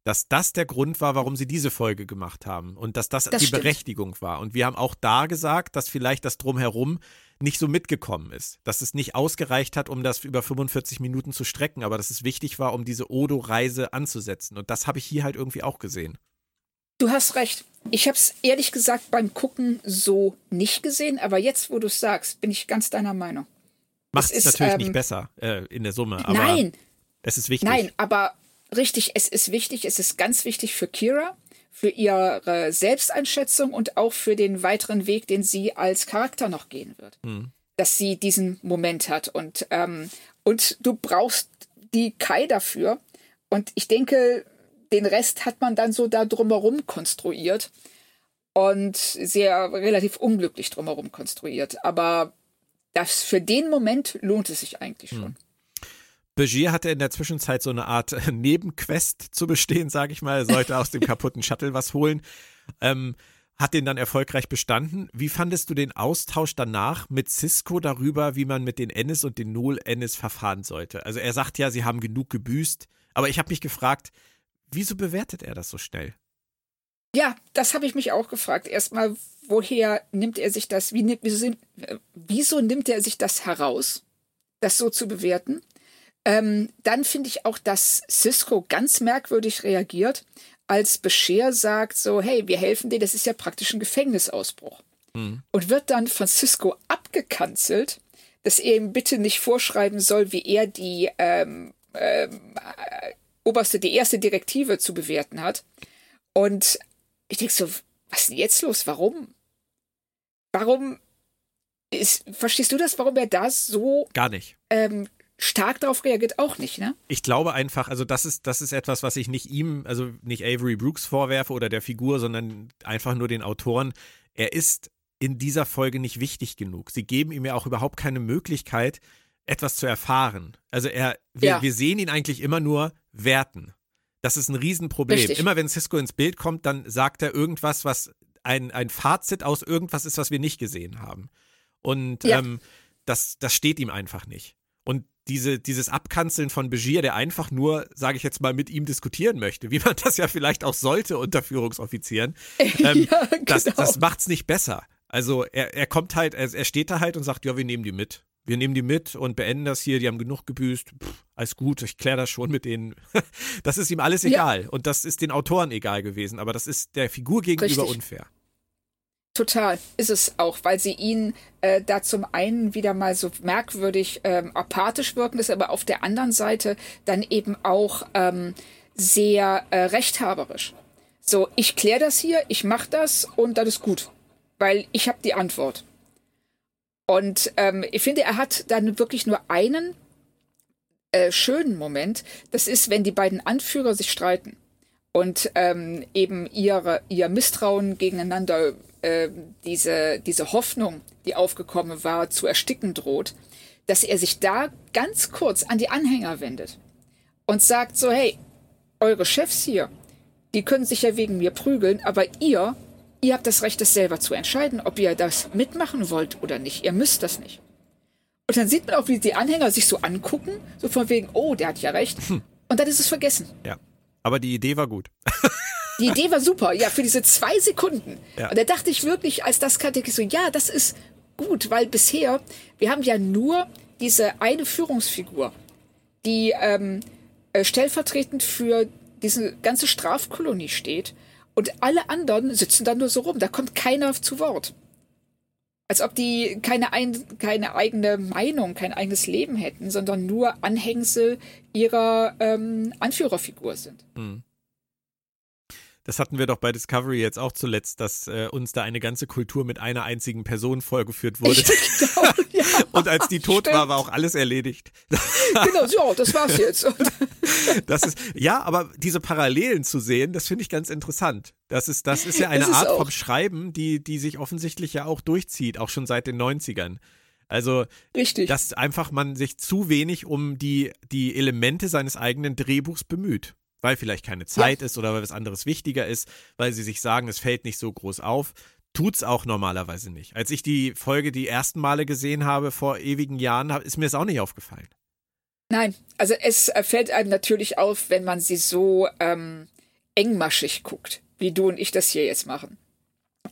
dass das der Grund war, warum sie diese Folge gemacht haben und dass das, das die stimmt. Berechtigung war. Und wir haben auch da gesagt, dass vielleicht das drumherum nicht so mitgekommen ist, dass es nicht ausgereicht hat, um das über 45 Minuten zu strecken, aber dass es wichtig war, um diese Odo-Reise anzusetzen. Und das habe ich hier halt irgendwie auch gesehen. Du hast recht. Ich habe es ehrlich gesagt beim Gucken so nicht gesehen, aber jetzt, wo du es sagst, bin ich ganz deiner Meinung. Macht es natürlich ähm, nicht besser äh, in der Summe, aber nein, es ist wichtig. Nein, aber richtig, es ist wichtig, es ist ganz wichtig für Kira, für ihre Selbsteinschätzung und auch für den weiteren Weg, den sie als Charakter noch gehen wird. Mhm. Dass sie diesen Moment hat und, ähm, und du brauchst die Kai dafür. Und ich denke, den Rest hat man dann so da drumherum konstruiert und sehr relativ unglücklich drumherum konstruiert. Aber das für den Moment lohnt es sich eigentlich schon. Begier hatte in der Zwischenzeit so eine Art äh, Nebenquest zu bestehen, sage ich mal. Er sollte aus dem kaputten Shuttle was holen. Ähm, hat den dann erfolgreich bestanden. Wie fandest du den Austausch danach mit Cisco darüber, wie man mit den Ennis und den Null Ennis verfahren sollte? Also er sagt ja, sie haben genug gebüßt, aber ich habe mich gefragt, wieso bewertet er das so schnell? Ja, das habe ich mich auch gefragt. Erstmal, woher nimmt er sich das, wie, wieso, äh, wieso nimmt er sich das heraus, das so zu bewerten? Ähm, dann finde ich auch, dass Cisco ganz merkwürdig reagiert, als Bescher sagt so, hey, wir helfen dir, das ist ja praktisch ein Gefängnisausbruch. Mhm. Und wird dann von Cisco abgekanzelt, dass er ihm bitte nicht vorschreiben soll, wie er die ähm, ähm, äh, oberste, die erste Direktive zu bewerten hat. Und ich denke so, was ist denn jetzt los? Warum? Warum ist, verstehst du das, warum er da so gar nicht ähm, stark darauf reagiert auch nicht, ne? Ich glaube einfach, also das ist, das ist etwas, was ich nicht ihm, also nicht Avery Brooks vorwerfe oder der Figur, sondern einfach nur den Autoren. Er ist in dieser Folge nicht wichtig genug. Sie geben ihm ja auch überhaupt keine Möglichkeit, etwas zu erfahren. Also er, wir, ja. wir sehen ihn eigentlich immer nur werten. Das ist ein Riesenproblem. Richtig. Immer wenn Cisco ins Bild kommt, dann sagt er irgendwas, was ein, ein Fazit aus irgendwas ist, was wir nicht gesehen haben. Und ja. ähm, das, das steht ihm einfach nicht. Und diese, dieses Abkanzeln von Begier, der einfach nur, sage ich jetzt mal, mit ihm diskutieren möchte, wie man das ja vielleicht auch sollte unter Führungsoffizieren, ähm, ja, genau. das, das macht's nicht besser. Also er, er kommt halt, er, er steht da halt und sagt, ja, wir nehmen die mit. Wir nehmen die mit und beenden das hier, die haben genug gebüßt. Pff, alles gut, ich kläre das schon mit denen. das ist ihm alles egal. Ja. Und das ist den Autoren egal gewesen, aber das ist der Figur gegenüber Richtig. unfair. Total, ist es auch, weil sie ihn äh, da zum einen wieder mal so merkwürdig ähm, apathisch wirken ist, aber auf der anderen Seite dann eben auch ähm, sehr äh, rechthaberisch. So, ich kläre das hier, ich mache das und das ist gut, weil ich habe die Antwort. Und ähm, ich finde, er hat dann wirklich nur einen äh, schönen Moment. Das ist, wenn die beiden Anführer sich streiten und ähm, eben ihre, ihr Misstrauen gegeneinander äh, diese, diese Hoffnung, die aufgekommen war, zu ersticken droht, dass er sich da ganz kurz an die Anhänger wendet und sagt so, hey, eure Chefs hier, die können sich ja wegen mir prügeln, aber ihr, ihr habt das Recht, das selber zu entscheiden, ob ihr das mitmachen wollt oder nicht. Ihr müsst das nicht. Und dann sieht man auch, wie die Anhänger sich so angucken, so von wegen, oh, der hat ja recht. Hm. Und dann ist es vergessen. Ja. Aber die Idee war gut. Die Idee war super, ja, für diese zwei Sekunden. Ja. Und da dachte ich wirklich, als das ich so, ja, das ist gut, weil bisher, wir haben ja nur diese eine Führungsfigur, die ähm, äh, stellvertretend für diese ganze Strafkolonie steht. Und alle anderen sitzen dann nur so rum. Da kommt keiner zu Wort. Als ob die keine, ein, keine eigene Meinung, kein eigenes Leben hätten, sondern nur Anhängsel ihrer ähm, Anführerfigur sind. Mhm. Das hatten wir doch bei Discovery jetzt auch zuletzt, dass äh, uns da eine ganze Kultur mit einer einzigen Person vorgeführt wurde. genau, ja. Und als die tot Stimmt. war, war auch alles erledigt. genau, so, das war's jetzt. das ist, ja, aber diese Parallelen zu sehen, das finde ich ganz interessant. Das ist, das ist ja eine ist Art vom Schreiben, die, die sich offensichtlich ja auch durchzieht, auch schon seit den 90ern. Also, Richtig. dass einfach man sich zu wenig um die, die Elemente seines eigenen Drehbuchs bemüht weil vielleicht keine Zeit ja. ist oder weil was anderes wichtiger ist, weil sie sich sagen, es fällt nicht so groß auf. Tut's auch normalerweise nicht. Als ich die Folge die ersten Male gesehen habe vor ewigen Jahren, ist mir das auch nicht aufgefallen. Nein, also es fällt einem natürlich auf, wenn man sie so ähm, engmaschig guckt, wie du und ich das hier jetzt machen.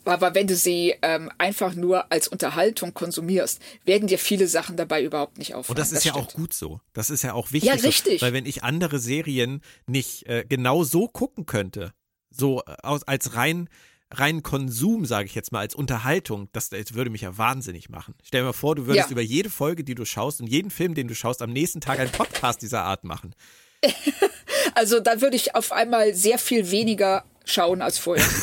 Aber wenn du sie ähm, einfach nur als Unterhaltung konsumierst, werden dir viele Sachen dabei überhaupt nicht auffallen. Und das ist das ja stimmt. auch gut so. Das ist ja auch wichtig. Ja, richtig. So, weil wenn ich andere Serien nicht äh, genau so gucken könnte, so äh, aus, als rein rein Konsum, sage ich jetzt mal, als Unterhaltung, das, das, würde mich ja wahnsinnig machen. Stell dir mal vor, du würdest ja. über jede Folge, die du schaust und jeden Film, den du schaust, am nächsten Tag einen Podcast dieser Art machen. also da würde ich auf einmal sehr viel weniger schauen als vorher.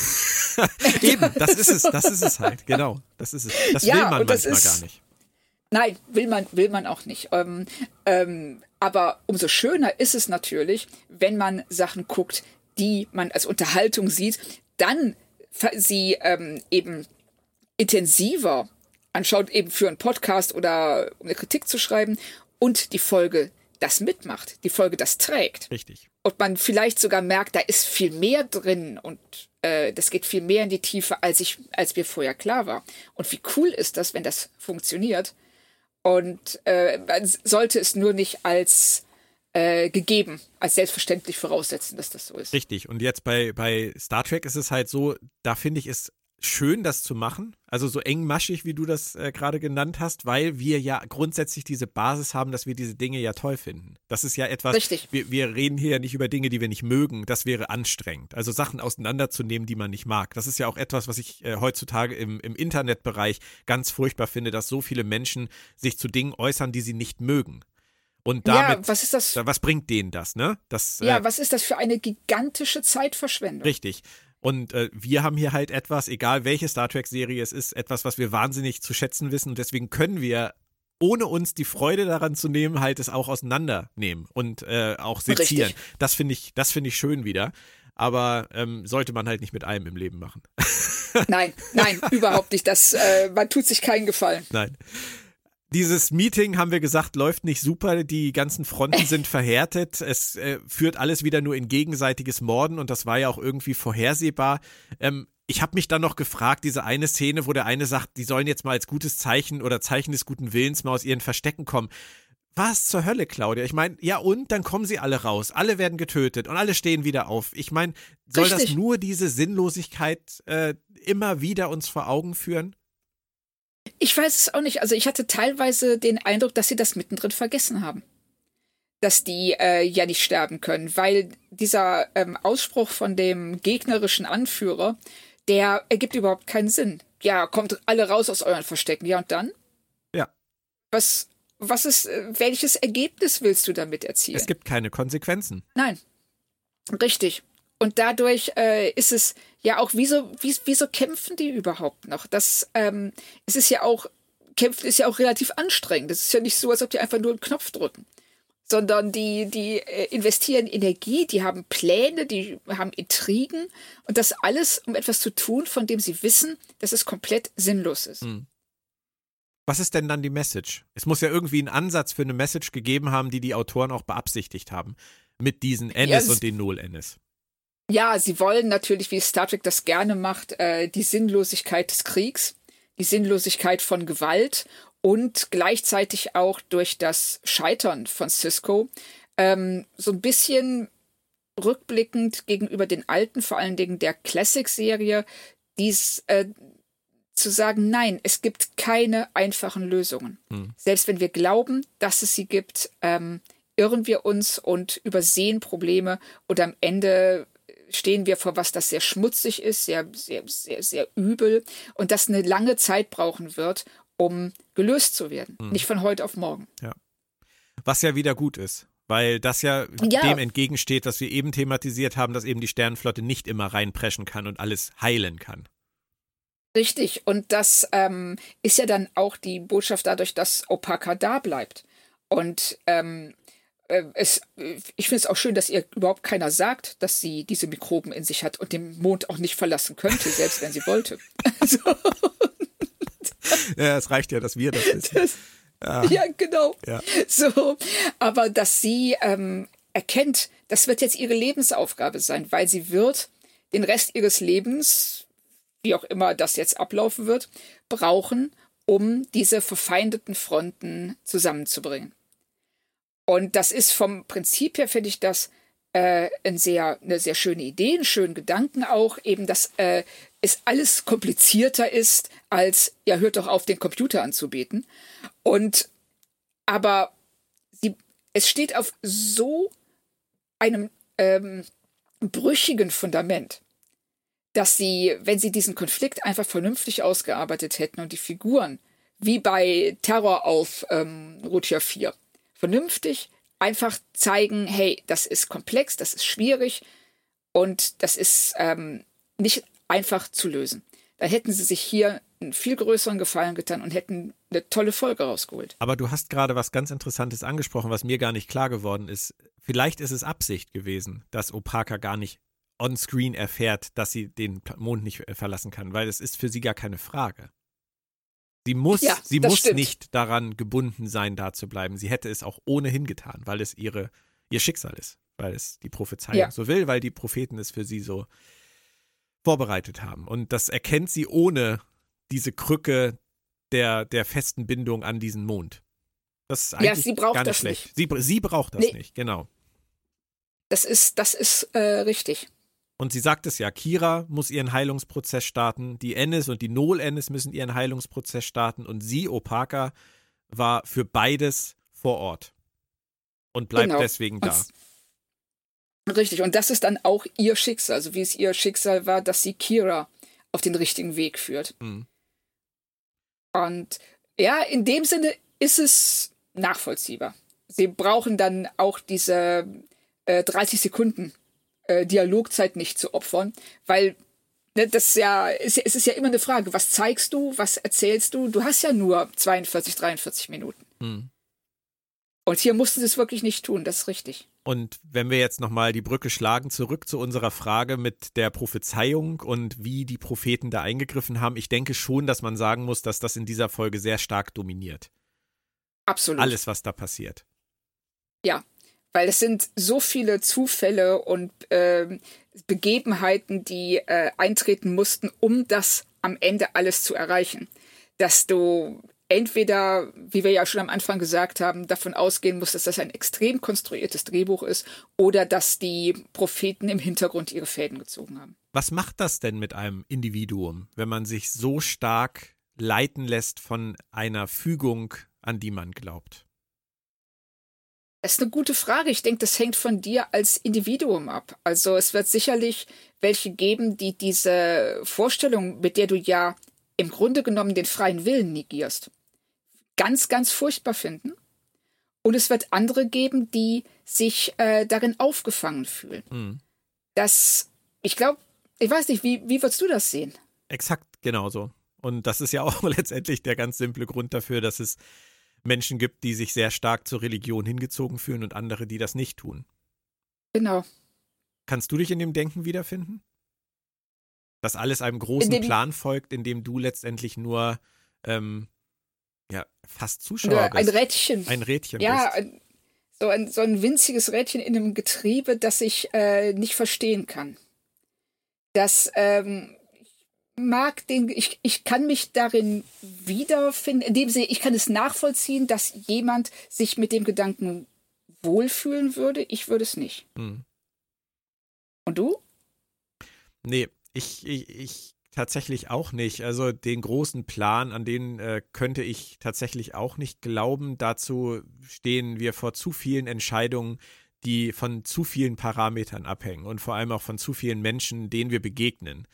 Eben, das ist es, das ist es halt, genau. Das ist es. Das ja, will man manchmal ist, gar nicht. Nein, will man, will man auch nicht. Ähm, ähm, aber umso schöner ist es natürlich, wenn man Sachen guckt, die man als Unterhaltung sieht, dann sie ähm, eben intensiver anschaut, eben für einen Podcast oder um eine Kritik zu schreiben und die Folge das mitmacht, die Folge das trägt. Richtig. Und man vielleicht sogar merkt, da ist viel mehr drin und äh, das geht viel mehr in die Tiefe, als ich, als mir vorher klar war. Und wie cool ist das, wenn das funktioniert? Und äh, man sollte es nur nicht als äh, gegeben, als selbstverständlich voraussetzen, dass das so ist. Richtig. Und jetzt bei, bei Star Trek ist es halt so, da finde ich es schön, das zu machen. Also so engmaschig, wie du das äh, gerade genannt hast, weil wir ja grundsätzlich diese Basis haben, dass wir diese Dinge ja toll finden. Das ist ja etwas. Richtig. Wir, wir reden hier ja nicht über Dinge, die wir nicht mögen. Das wäre anstrengend. Also Sachen auseinanderzunehmen, die man nicht mag. Das ist ja auch etwas, was ich äh, heutzutage im, im Internetbereich ganz furchtbar finde, dass so viele Menschen sich zu Dingen äußern, die sie nicht mögen. Und damit, ja, was ist das? Was bringt denen das, ne? Das, ja, äh, was ist das für eine gigantische Zeitverschwendung? Richtig. Und äh, wir haben hier halt etwas, egal welche Star Trek-Serie es ist, etwas, was wir wahnsinnig zu schätzen wissen. Und deswegen können wir, ohne uns die Freude daran zu nehmen, halt es auch auseinandernehmen und äh, auch sezieren. Richtig. Das finde ich, das finde ich schön wieder. Aber ähm, sollte man halt nicht mit allem im Leben machen. Nein, nein, überhaupt nicht. Das, äh, man tut sich keinen Gefallen. Nein. Dieses Meeting, haben wir gesagt, läuft nicht super. Die ganzen Fronten sind verhärtet. Es äh, führt alles wieder nur in gegenseitiges Morden und das war ja auch irgendwie vorhersehbar. Ähm, ich habe mich dann noch gefragt, diese eine Szene, wo der eine sagt, die sollen jetzt mal als gutes Zeichen oder Zeichen des guten Willens mal aus ihren Verstecken kommen. Was zur Hölle, Claudia? Ich meine, ja und, dann kommen sie alle raus. Alle werden getötet und alle stehen wieder auf. Ich meine, soll Richtig. das nur diese Sinnlosigkeit äh, immer wieder uns vor Augen führen? Ich weiß es auch nicht. Also ich hatte teilweise den Eindruck, dass sie das mittendrin vergessen haben. Dass die äh, ja nicht sterben können, weil dieser ähm, Ausspruch von dem gegnerischen Anführer, der ergibt überhaupt keinen Sinn. Ja, kommt alle raus aus euren Verstecken. Ja, und dann? Ja. Was, was ist, äh, welches Ergebnis willst du damit erzielen? Es gibt keine Konsequenzen. Nein. Richtig. Und dadurch äh, ist es ja auch, wieso, wieso kämpfen die überhaupt noch? Das, ähm, es ist ja auch, kämpfen ist ja auch relativ anstrengend. Es ist ja nicht so, als ob die einfach nur einen Knopf drücken. Sondern die, die äh, investieren Energie, die haben Pläne, die haben Intrigen und das alles, um etwas zu tun, von dem sie wissen, dass es komplett sinnlos ist. Hm. Was ist denn dann die Message? Es muss ja irgendwie einen Ansatz für eine Message gegeben haben, die die Autoren auch beabsichtigt haben. Mit diesen Ennis ja, und den Null-Ennis. Ja, sie wollen natürlich, wie Star Trek das gerne macht, äh, die Sinnlosigkeit des Kriegs, die Sinnlosigkeit von Gewalt und gleichzeitig auch durch das Scheitern von Cisco ähm, so ein bisschen rückblickend gegenüber den alten, vor allen Dingen der Classic-Serie, dies äh, zu sagen, nein, es gibt keine einfachen Lösungen. Hm. Selbst wenn wir glauben, dass es sie gibt, ähm, irren wir uns und übersehen Probleme und am Ende stehen wir vor was, das sehr schmutzig ist, sehr, sehr, sehr, sehr übel und das eine lange Zeit brauchen wird, um gelöst zu werden. Hm. Nicht von heute auf morgen. Ja. Was ja wieder gut ist. Weil das ja, ja, dem entgegensteht, was wir eben thematisiert haben, dass eben die Sternenflotte nicht immer reinpreschen kann und alles heilen kann. Richtig, und das ähm, ist ja dann auch die Botschaft dadurch, dass Opaka da bleibt. Und ähm, äh, es, ich finde es auch schön, dass ihr überhaupt keiner sagt, dass sie diese Mikroben in sich hat und den Mond auch nicht verlassen könnte, selbst wenn sie wollte. Also. ja, es reicht ja, dass wir das wissen. Das, ja. ja, genau. Ja. So, aber dass sie ähm, erkennt, das wird jetzt ihre Lebensaufgabe sein, weil sie wird den Rest ihres Lebens, wie auch immer das jetzt ablaufen wird, brauchen, um diese verfeindeten Fronten zusammenzubringen. Und das ist vom Prinzip her, finde ich das äh, ein sehr, eine sehr schöne Idee, einen schönen Gedanken auch, eben, dass äh, es alles komplizierter ist, als, ja, hört doch auf, den Computer anzubeten. Und, aber sie, es steht auf so einem ähm, brüchigen Fundament, dass sie, wenn sie diesen Konflikt einfach vernünftig ausgearbeitet hätten und die Figuren, wie bei Terror auf ähm, Rotia 4, vernünftig einfach zeigen, hey, das ist komplex, das ist schwierig und das ist ähm, nicht einfach zu lösen. Da hätten sie sich hier einen viel größeren Gefallen getan und hätten eine tolle Folge rausgeholt. Aber du hast gerade was ganz Interessantes angesprochen, was mir gar nicht klar geworden ist. Vielleicht ist es Absicht gewesen, dass Opaka gar nicht on-screen erfährt, dass sie den Mond nicht verlassen kann, weil es ist für sie gar keine Frage. Sie muss, ja, sie muss stimmt. nicht daran gebunden sein, da zu bleiben. Sie hätte es auch ohnehin getan, weil es ihre, ihr Schicksal ist, weil es die Prophezeiung ja. so will, weil die Propheten es für sie so vorbereitet haben. Und das erkennt sie ohne diese Krücke der, der festen Bindung an diesen Mond. Das ist eigentlich ja, sie braucht gar nicht das schlecht. Nicht. Sie, sie braucht das nee. nicht, genau. Das ist, das ist äh, richtig. Und sie sagt es ja, Kira muss ihren Heilungsprozess starten, die Ennis und die Null Ennis müssen ihren Heilungsprozess starten und sie, Opaka, war für beides vor Ort und bleibt genau. deswegen da. Und, richtig, und das ist dann auch ihr Schicksal, also wie es ihr Schicksal war, dass sie Kira auf den richtigen Weg führt. Mhm. Und ja, in dem Sinne ist es nachvollziehbar. Sie brauchen dann auch diese äh, 30 Sekunden äh, Dialogzeit nicht zu opfern, weil ne, das ja, es, es ist ja immer eine Frage, was zeigst du, was erzählst du? Du hast ja nur 42, 43 Minuten. Hm. Und hier mussten sie es wirklich nicht tun, das ist richtig. Und wenn wir jetzt nochmal die Brücke schlagen, zurück zu unserer Frage mit der Prophezeiung und wie die Propheten da eingegriffen haben, ich denke schon, dass man sagen muss, dass das in dieser Folge sehr stark dominiert. Absolut. Alles, was da passiert. Ja, weil es sind so viele Zufälle und äh, Begebenheiten, die äh, eintreten mussten, um das am Ende alles zu erreichen. Dass du entweder, wie wir ja schon am Anfang gesagt haben, davon ausgehen musst, dass das ein extrem konstruiertes Drehbuch ist oder dass die Propheten im Hintergrund ihre Fäden gezogen haben. Was macht das denn mit einem Individuum, wenn man sich so stark leiten lässt von einer Fügung, an die man glaubt? Das ist eine gute Frage. Ich denke, das hängt von dir als Individuum ab. Also es wird sicherlich welche geben, die diese Vorstellung, mit der du ja im Grunde genommen den freien Willen negierst, ganz, ganz furchtbar finden. Und es wird andere geben, die sich äh, darin aufgefangen fühlen. Mhm. Das, ich glaube, ich weiß nicht, wie, wie würdest du das sehen? Exakt genauso. Und das ist ja auch letztendlich der ganz simple Grund dafür, dass es Menschen gibt, die sich sehr stark zur Religion hingezogen fühlen und andere, die das nicht tun. Genau. Kannst du dich in dem Denken wiederfinden? Dass alles einem großen Plan folgt, in dem du letztendlich nur ähm, ja, fast Zuschauer bist. Ein Rädchen. Ein Rädchen. Ja, bist. so ein, so ein winziges Rädchen in einem Getriebe, das ich äh, nicht verstehen kann. dass ähm, mag den, ich, ich kann mich darin wiederfinden, in dem Sinne, ich kann es nachvollziehen, dass jemand sich mit dem Gedanken wohlfühlen würde. Ich würde es nicht. Hm. Und du? Nee, ich, ich, ich tatsächlich auch nicht. Also den großen Plan, an den äh, könnte ich tatsächlich auch nicht glauben. Dazu stehen wir vor zu vielen Entscheidungen, die von zu vielen Parametern abhängen und vor allem auch von zu vielen Menschen, denen wir begegnen.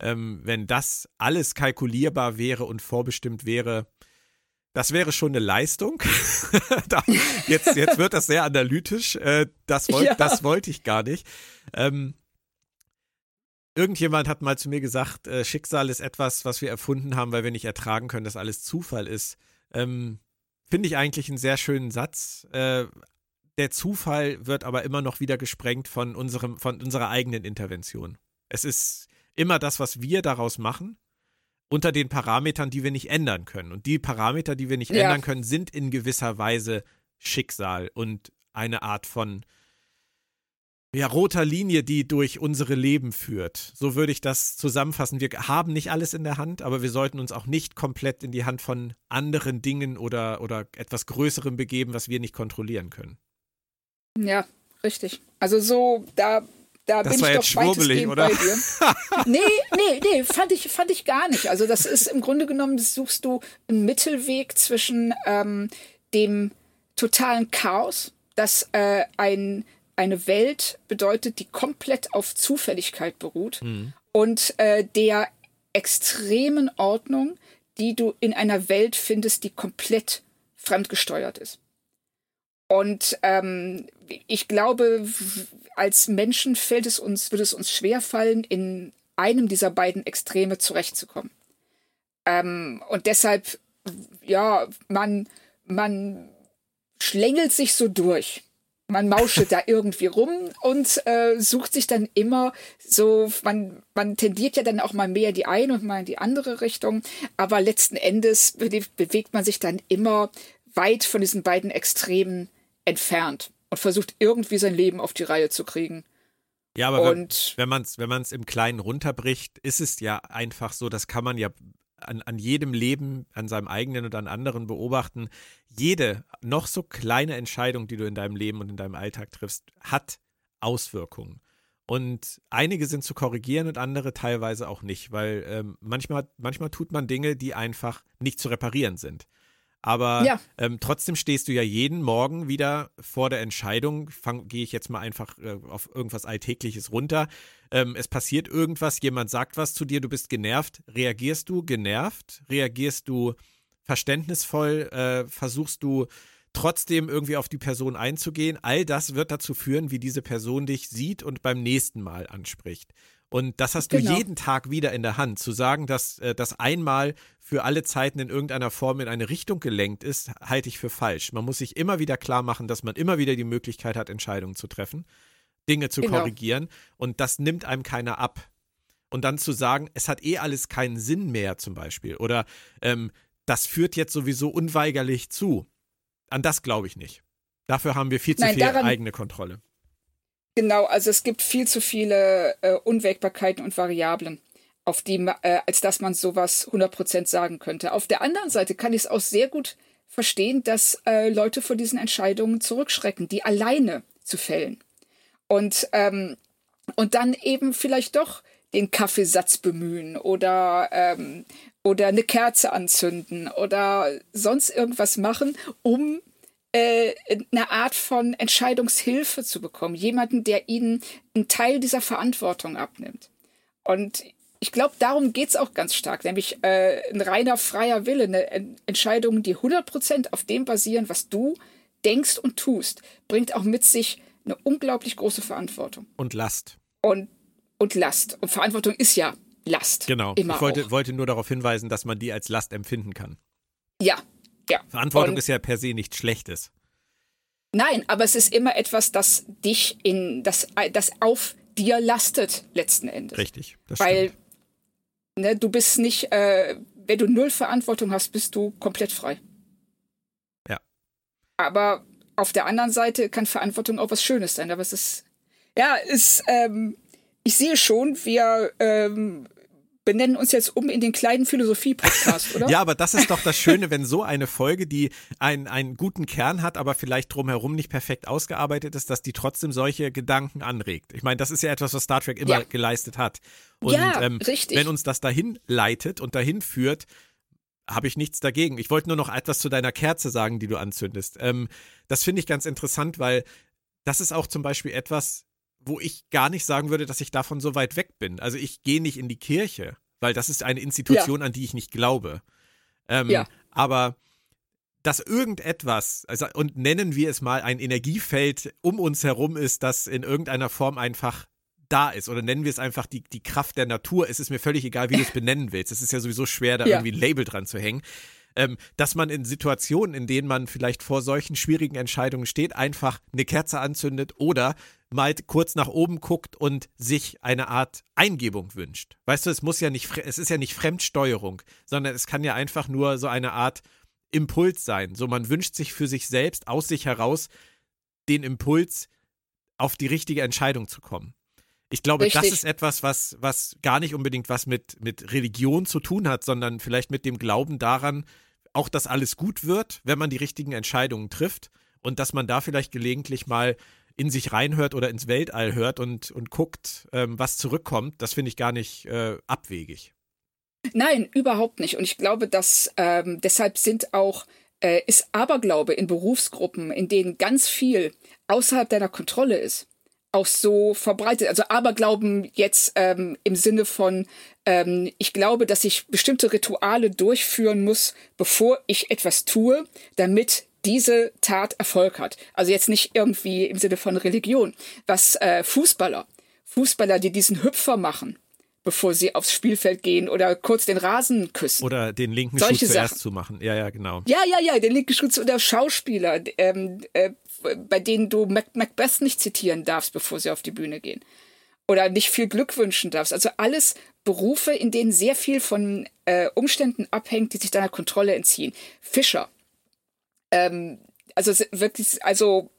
Ähm, wenn das alles kalkulierbar wäre und vorbestimmt wäre, das wäre schon eine Leistung. da, jetzt, jetzt wird das sehr analytisch. Äh, das, wollt, ja. das wollte ich gar nicht. Ähm, irgendjemand hat mal zu mir gesagt, äh, Schicksal ist etwas, was wir erfunden haben, weil wir nicht ertragen können, dass alles Zufall ist. Ähm, Finde ich eigentlich einen sehr schönen Satz. Äh, der Zufall wird aber immer noch wieder gesprengt von, unserem, von unserer eigenen Intervention. Es ist immer das, was wir daraus machen, unter den Parametern, die wir nicht ändern können. Und die Parameter, die wir nicht ja. ändern können, sind in gewisser Weise Schicksal und eine Art von ja, roter Linie, die durch unsere Leben führt. So würde ich das zusammenfassen. Wir haben nicht alles in der Hand, aber wir sollten uns auch nicht komplett in die Hand von anderen Dingen oder, oder etwas Größerem begeben, was wir nicht kontrollieren können. Ja, richtig. Also so, da, da das bin war ich jetzt doch schwurbelig, oder? bei dir. nee, nee, nee, fand ich, fand ich gar nicht. Also das ist im Grunde genommen, suchst du einen Mittelweg zwischen ähm, dem totalen Chaos, das äh, ein, eine Welt bedeutet, die komplett auf Zufälligkeit beruht, mhm. und äh, der extremen Ordnung, die du in einer Welt findest, die komplett fremdgesteuert ist. Und ähm, ich glaube, als Menschen fällt es uns, würde es uns schwerfallen, in einem dieser beiden Extreme zurechtzukommen. Ähm, und deshalb, ja, man, man schlängelt sich so durch. Man mauschelt da irgendwie rum und äh, sucht sich dann immer so, man, man tendiert ja dann auch mal mehr die eine und mal in die andere Richtung, aber letzten Endes bewegt man sich dann immer weit von diesen beiden Extremen entfernt und versucht irgendwie sein Leben auf die Reihe zu kriegen. Ja, aber und, wenn, wenn man es wenn man's im Kleinen runterbricht, ist es ja einfach so, das kann man ja an, an jedem Leben, an seinem eigenen und an anderen beobachten. Jede noch so kleine Entscheidung, die du in deinem Leben und in deinem Alltag triffst, hat Auswirkungen. Und einige sind zu korrigieren und andere teilweise auch nicht, weil ähm, manchmal, manchmal tut man Dinge, die einfach nicht zu reparieren sind. Aber ja. ähm, trotzdem stehst du ja jeden Morgen wieder vor der Entscheidung, gehe ich jetzt mal einfach äh, auf irgendwas Alltägliches runter. Ähm, es passiert irgendwas, jemand sagt was zu dir, du bist genervt. Reagierst du genervt? Reagierst du verständnisvoll? Äh, versuchst du trotzdem irgendwie auf die Person einzugehen? All das wird dazu führen, wie diese Person dich sieht und beim nächsten Mal anspricht. Und das hast du genau. jeden Tag wieder in der Hand. Zu sagen, dass äh, das einmal für alle Zeiten in irgendeiner Form in eine Richtung gelenkt ist, halte ich für falsch. Man muss sich immer wieder klar machen, dass man immer wieder die Möglichkeit hat, Entscheidungen zu treffen, Dinge zu genau. korrigieren. Und das nimmt einem keiner ab. Und dann zu sagen, es hat eh alles keinen Sinn mehr, zum Beispiel. Oder ähm, das führt jetzt sowieso unweigerlich zu. An das glaube ich nicht. Dafür haben wir viel zu Nein, viel eigene Kontrolle. Genau, also es gibt viel zu viele äh, Unwägbarkeiten und Variablen, auf die, äh, als dass man sowas 100% sagen könnte. Auf der anderen Seite kann ich es auch sehr gut verstehen, dass äh, Leute vor diesen Entscheidungen zurückschrecken, die alleine zu fällen. Und, ähm, und dann eben vielleicht doch den Kaffeesatz bemühen oder, ähm, oder eine Kerze anzünden oder sonst irgendwas machen, um äh, eine Art von Entscheidungshilfe zu bekommen. Jemanden, der ihnen einen Teil dieser Verantwortung abnimmt. Und ich glaube, darum geht es auch ganz stark, nämlich äh, ein reiner freier Wille, eine Entscheidung, die 100% auf dem basieren, was du denkst und tust, bringt auch mit sich eine unglaublich große Verantwortung. Und Last. Und, und Last. Und Verantwortung ist ja Last. Genau. Immer ich wollte, wollte nur darauf hinweisen, dass man die als Last empfinden kann. Ja, ja. Verantwortung und ist ja per se nichts Schlechtes. Nein, aber es ist immer etwas, das dich in, das, das auf dir lastet, letzten Endes. Richtig. Das Weil ne, du bist nicht, äh, wenn du null Verantwortung hast, bist du komplett frei. Ja. Aber auf der anderen Seite kann Verantwortung auch was Schönes sein. Aber es ist, ja, ist, ähm, ich sehe schon, wir ähm, benennen uns jetzt um in den kleinen Philosophie-Podcast, oder? ja, aber das ist doch das Schöne, wenn so eine Folge, die einen, einen guten Kern hat, aber vielleicht drumherum nicht perfekt ausgearbeitet ist, dass die trotzdem solche Gedanken anregt. Ich meine, das ist ja etwas, was Star Trek immer ja. geleistet hat. Und ja, ähm, richtig. wenn uns das dahin leitet und dahin führt, habe ich nichts dagegen. Ich wollte nur noch etwas zu deiner Kerze sagen, die du anzündest. Ähm, das finde ich ganz interessant, weil das ist auch zum Beispiel etwas, wo ich gar nicht sagen würde, dass ich davon so weit weg bin. Also ich gehe nicht in die Kirche, weil das ist eine Institution, ja. an die ich nicht glaube. Ähm, ja. Aber dass irgendetwas, also, und nennen wir es mal ein Energiefeld um uns herum ist, das in irgendeiner Form einfach da ist. Oder nennen wir es einfach die, die Kraft der Natur. Es ist mir völlig egal, wie du es benennen willst. Es ist ja sowieso schwer, da ja. irgendwie ein Label dran zu hängen. Ähm, dass man in Situationen, in denen man vielleicht vor solchen schwierigen Entscheidungen steht, einfach eine Kerze anzündet oder mal kurz nach oben guckt und sich eine Art Eingebung wünscht. Weißt du, es muss ja nicht, es ist ja nicht Fremdsteuerung, sondern es kann ja einfach nur so eine Art Impuls sein. So, man wünscht sich für sich selbst aus sich heraus den Impuls, auf die richtige Entscheidung zu kommen. Ich glaube, Richtig. das ist etwas, was, was gar nicht unbedingt was mit, mit Religion zu tun hat, sondern vielleicht mit dem Glauben daran, auch dass alles gut wird, wenn man die richtigen Entscheidungen trifft und dass man da vielleicht gelegentlich mal in sich reinhört oder ins Weltall hört und, und guckt, ähm, was zurückkommt, das finde ich gar nicht äh, abwegig. Nein, überhaupt nicht. Und ich glaube, dass ähm, deshalb sind auch äh, ist Aberglaube in Berufsgruppen, in denen ganz viel außerhalb deiner Kontrolle ist, auch so verbreitet. Also Aberglauben jetzt ähm, im Sinne von, ähm, ich glaube, dass ich bestimmte Rituale durchführen muss, bevor ich etwas tue, damit diese Tat Erfolg hat. Also jetzt nicht irgendwie im Sinne von Religion. Was äh, Fußballer, Fußballer, die diesen Hüpfer machen, bevor sie aufs Spielfeld gehen oder kurz den Rasen küssen. Oder den linken Solche Schuh zuerst Sachen. zu machen. Ja, ja, genau. Ja, ja, ja, den linken Schuh oder Schauspieler, ähm, äh, bei denen du Mac Macbeth nicht zitieren darfst, bevor sie auf die Bühne gehen. Oder nicht viel Glück wünschen darfst. Also alles Berufe, in denen sehr viel von äh, Umständen abhängt, die sich deiner Kontrolle entziehen. Fischer, ähm, also wirklich, also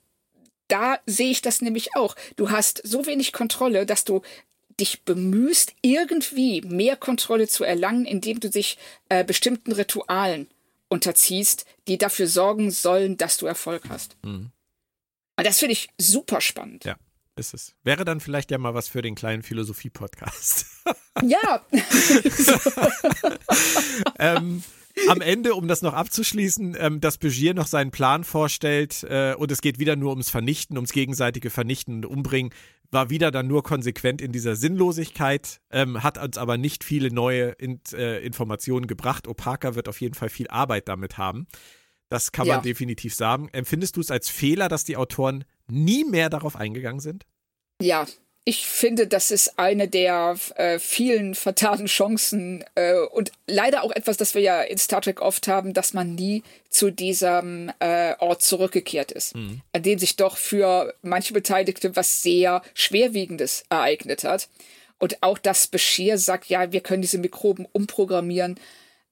da sehe ich das nämlich auch. Du hast so wenig Kontrolle, dass du dich bemühst, irgendwie mehr Kontrolle zu erlangen, indem du dich äh, bestimmten Ritualen unterziehst, die dafür sorgen sollen, dass du Erfolg hast. Mhm. Und das finde ich super spannend. Ja, ist es. Wäre dann vielleicht ja mal was für den kleinen Philosophie-Podcast. Ja. ähm, am Ende, um das noch abzuschließen, ähm, dass Begier noch seinen Plan vorstellt äh, und es geht wieder nur ums Vernichten, ums gegenseitige Vernichten und Umbringen, war wieder dann nur konsequent in dieser Sinnlosigkeit, ähm, hat uns aber nicht viele neue in, äh, Informationen gebracht. Opaka wird auf jeden Fall viel Arbeit damit haben. Das kann man ja. definitiv sagen. Empfindest du es als Fehler, dass die Autoren nie mehr darauf eingegangen sind? Ja, ich finde, das ist eine der äh, vielen vertaten Chancen äh, und leider auch etwas, das wir ja in Star Trek oft haben, dass man nie zu diesem äh, Ort zurückgekehrt ist, mhm. an dem sich doch für manche Beteiligte was sehr Schwerwiegendes ereignet hat. Und auch das Bashir sagt, ja, wir können diese Mikroben umprogrammieren,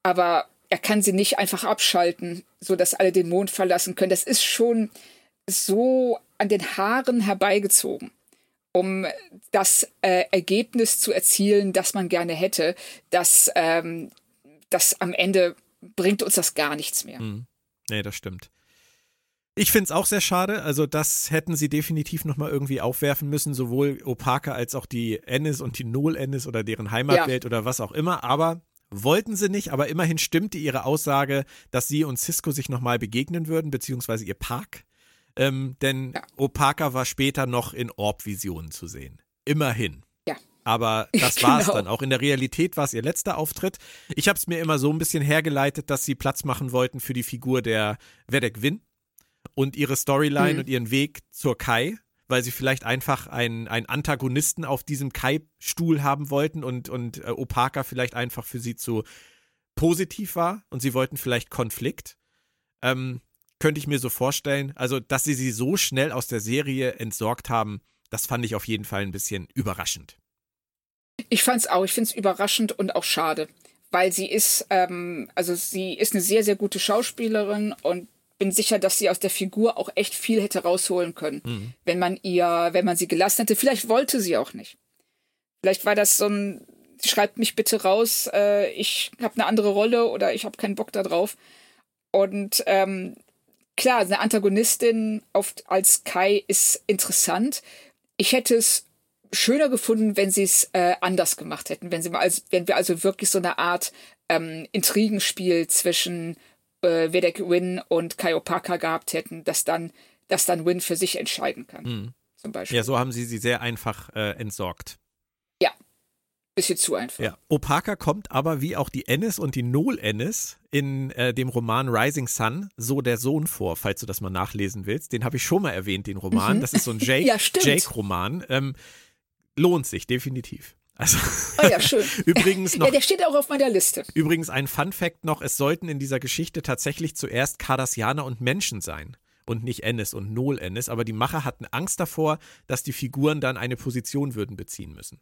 aber er kann sie nicht einfach abschalten, so dass alle den Mond verlassen können. Das ist schon so an den Haaren herbeigezogen um das äh, Ergebnis zu erzielen, das man gerne hätte, dass ähm, das am Ende bringt uns das gar nichts mehr. Mhm. Nee, das stimmt. Ich finde es auch sehr schade. Also, das hätten sie definitiv nochmal irgendwie aufwerfen müssen, sowohl Opaka als auch die Ennis und die Null Ennis oder deren Heimatwelt ja. oder was auch immer. Aber wollten sie nicht. Aber immerhin stimmte ihre Aussage, dass sie und Cisco sich nochmal begegnen würden, beziehungsweise ihr Park. Ähm, denn ja. Opaka war später noch in Orb-Visionen zu sehen. Immerhin. Ja. Aber das war es genau. dann. Auch in der Realität war es ihr letzter Auftritt. Ich habe es mir immer so ein bisschen hergeleitet, dass sie Platz machen wollten für die Figur der Vedek Win und ihre Storyline mhm. und ihren Weg zur Kai, weil sie vielleicht einfach einen, einen Antagonisten auf diesem Kai-Stuhl haben wollten und, und äh, Opaka vielleicht einfach für sie zu positiv war und sie wollten vielleicht Konflikt. Ähm, könnte ich mir so vorstellen. Also, dass sie sie so schnell aus der Serie entsorgt haben, das fand ich auf jeden Fall ein bisschen überraschend. Ich fand es auch. Ich finde es überraschend und auch schade, weil sie ist, ähm, also sie ist eine sehr, sehr gute Schauspielerin und bin sicher, dass sie aus der Figur auch echt viel hätte rausholen können, mhm. wenn man ihr, wenn man sie gelassen hätte. Vielleicht wollte sie auch nicht. Vielleicht war das so ein, schreibt mich bitte raus, äh, ich habe eine andere Rolle oder ich habe keinen Bock da drauf. Und ähm, klar, eine Antagonistin oft als Kai ist interessant. Ich hätte es schöner gefunden, wenn sie es äh, anders gemacht hätten, wenn sie mal als, wenn wir also wirklich so eine Art ähm, Intrigenspiel zwischen äh, Vedek Win und Kai Opaka gehabt hätten, dass dann, dass dann Win für sich entscheiden kann. Mhm. Zum Beispiel. Ja, so haben sie sie sehr einfach äh, entsorgt. Bisschen zu einfach. Ja. Opaka kommt aber wie auch die Ennis und die Null Ennis in äh, dem Roman Rising Sun so der Sohn vor, falls du das mal nachlesen willst. Den habe ich schon mal erwähnt, den Roman. Mhm. Das ist so ein Jake, Ja, stimmt. Jake-Roman. Ähm, lohnt sich definitiv. Also Oh ja, schön. übrigens noch Ja, der steht auch auf meiner Liste. Übrigens ein Fun Fact noch, es sollten in dieser Geschichte tatsächlich zuerst Cardassianer und Menschen sein und nicht Ennis und Null Ennis, aber die Macher hatten Angst davor, dass die Figuren dann eine Position würden beziehen müssen.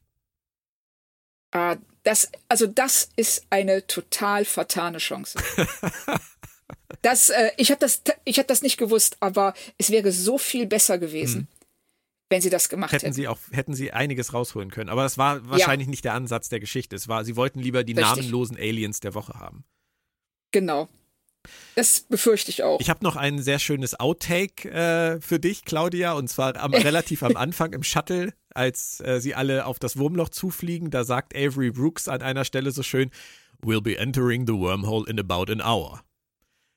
Ah, das, also das ist eine total vertane Chance. Das, äh, ich habe das, ich hab das nicht gewusst, aber es wäre so viel besser gewesen, wenn sie das gemacht Mhm. Hätten hätten. sie auch, hätten sie einiges rausholen können. Aber das war wahrscheinlich nicht der Ansatz der Geschichte. Es war, sie wollten lieber die Richtig. namenlosen Aliens der Woche haben. Genau. Das befürchte ich auch. Ich habe noch ein sehr schönes Outtake äh, für dich, Claudia, und zwar am, relativ am Anfang im Shuttle, als äh, sie alle auf das Wurmloch zufliegen. Da sagt Avery Brooks an einer Stelle so schön: We'll be entering the wormhole in about an hour.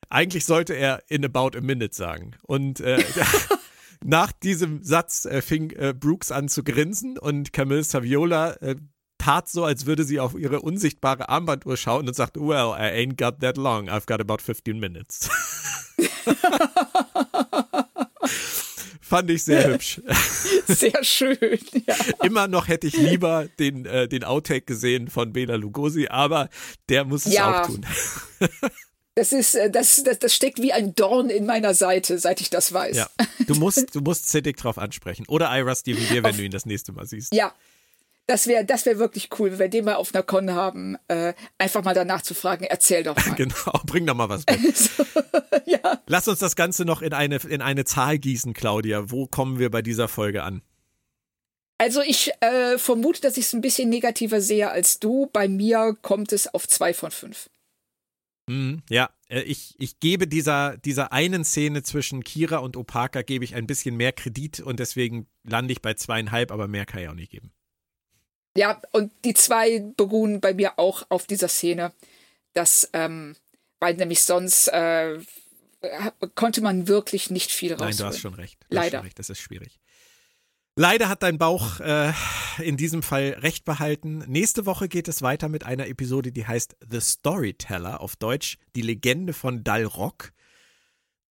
Eigentlich sollte er in about a minute sagen. Und äh, nach diesem Satz äh, fing äh, Brooks an zu grinsen und Camille Saviola äh, tat so, als würde sie auf ihre unsichtbare Armbanduhr schauen und sagt, well, I ain't got that long, I've got about 15 minutes. Fand ich sehr hübsch. Sehr schön. Ja. Immer noch hätte ich lieber den, äh, den Outtake gesehen von Bela Lugosi, aber der muss es Ja. auch tun. Das ist, äh, das, das, das steckt wie ein Dorn in meiner Seite, seit ich das weiß. Ja. Du musst, du musst Siddiq drauf ansprechen. Oder Ira Steven Beer, wenn du ihn das nächste Mal siehst. Ja. Das wäre das wär wirklich cool, wenn wir den mal auf einer Con haben, äh, einfach mal danach zu fragen, erzähl doch mal. Genau, bring doch mal was mit. so, ja. Lass uns das Ganze noch in eine, in eine Zahl gießen, Claudia. Wo kommen wir bei dieser Folge an? Also ich äh, vermute, dass ich es ein bisschen negativer sehe als du. Bei mir kommt es auf zwei von fünf. Mhm, ja, äh, ich, ich gebe dieser, dieser einen Szene zwischen Kira und Opaka gebe ich ein bisschen mehr Kredit und deswegen lande ich bei zweieinhalb, aber mehr kann ich auch nicht geben. Ja, und die zwei beruhen bei mir auch auf dieser Szene, dass, ähm, weil nämlich sonst äh, konnte man wirklich nicht viel rausholen. Nein, du hast schon recht. Du Leider. Schon recht. Das ist schwierig. Leider hat dein Bauch äh, in diesem Fall recht behalten. Nächste Woche geht es weiter mit einer Episode, die heißt The Storyteller, auf Deutsch die Legende von Dalrock.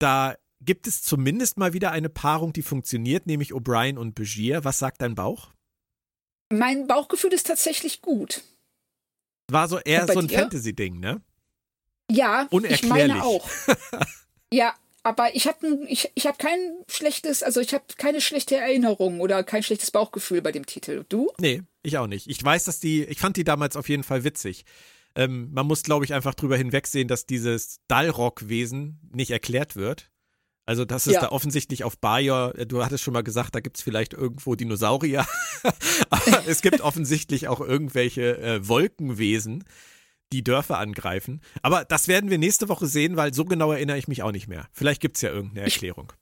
Da gibt es zumindest mal wieder eine Paarung, die funktioniert, nämlich O'Brien und Begier. Was sagt dein Bauch? Mein Bauchgefühl ist tatsächlich gut. War so eher so ein? Fantasy-Ding, ne? Ja, ich Unerklärlich. meine auch. ja, aber ich habe ich, ich hab kein schlechtes, also ich habe keine schlechte Erinnerung oder kein schlechtes Bauchgefühl bei dem Titel. Du? Nee, ich auch nicht. Ich weiß, dass die, ich fand die damals auf jeden Fall witzig. Ähm, man muss, glaube ich, einfach drüber hinwegsehen, dass dieses Dalrock-Wesen nicht erklärt wird. Also, das ist Ja. da offensichtlich auf Bajor, äh, du hattest schon mal gesagt, da gibt es vielleicht irgendwo Dinosaurier. Aber es gibt offensichtlich auch irgendwelche äh, Wolkenwesen, die Dörfer angreifen. Aber das werden wir nächste Woche sehen, weil so genau erinnere ich mich auch nicht mehr. Vielleicht gibt es ja irgendeine Ich- Erklärung.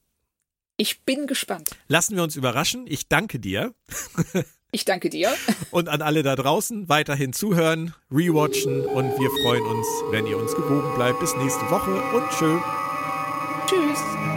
Ich bin gespannt. Lassen wir uns überraschen. Ich danke dir. Ich danke dir. Und an alle da draußen weiterhin zuhören, rewatchen und wir freuen uns, wenn ihr uns gewogen bleibt. Bis nächste Woche und tschö. Tschüss.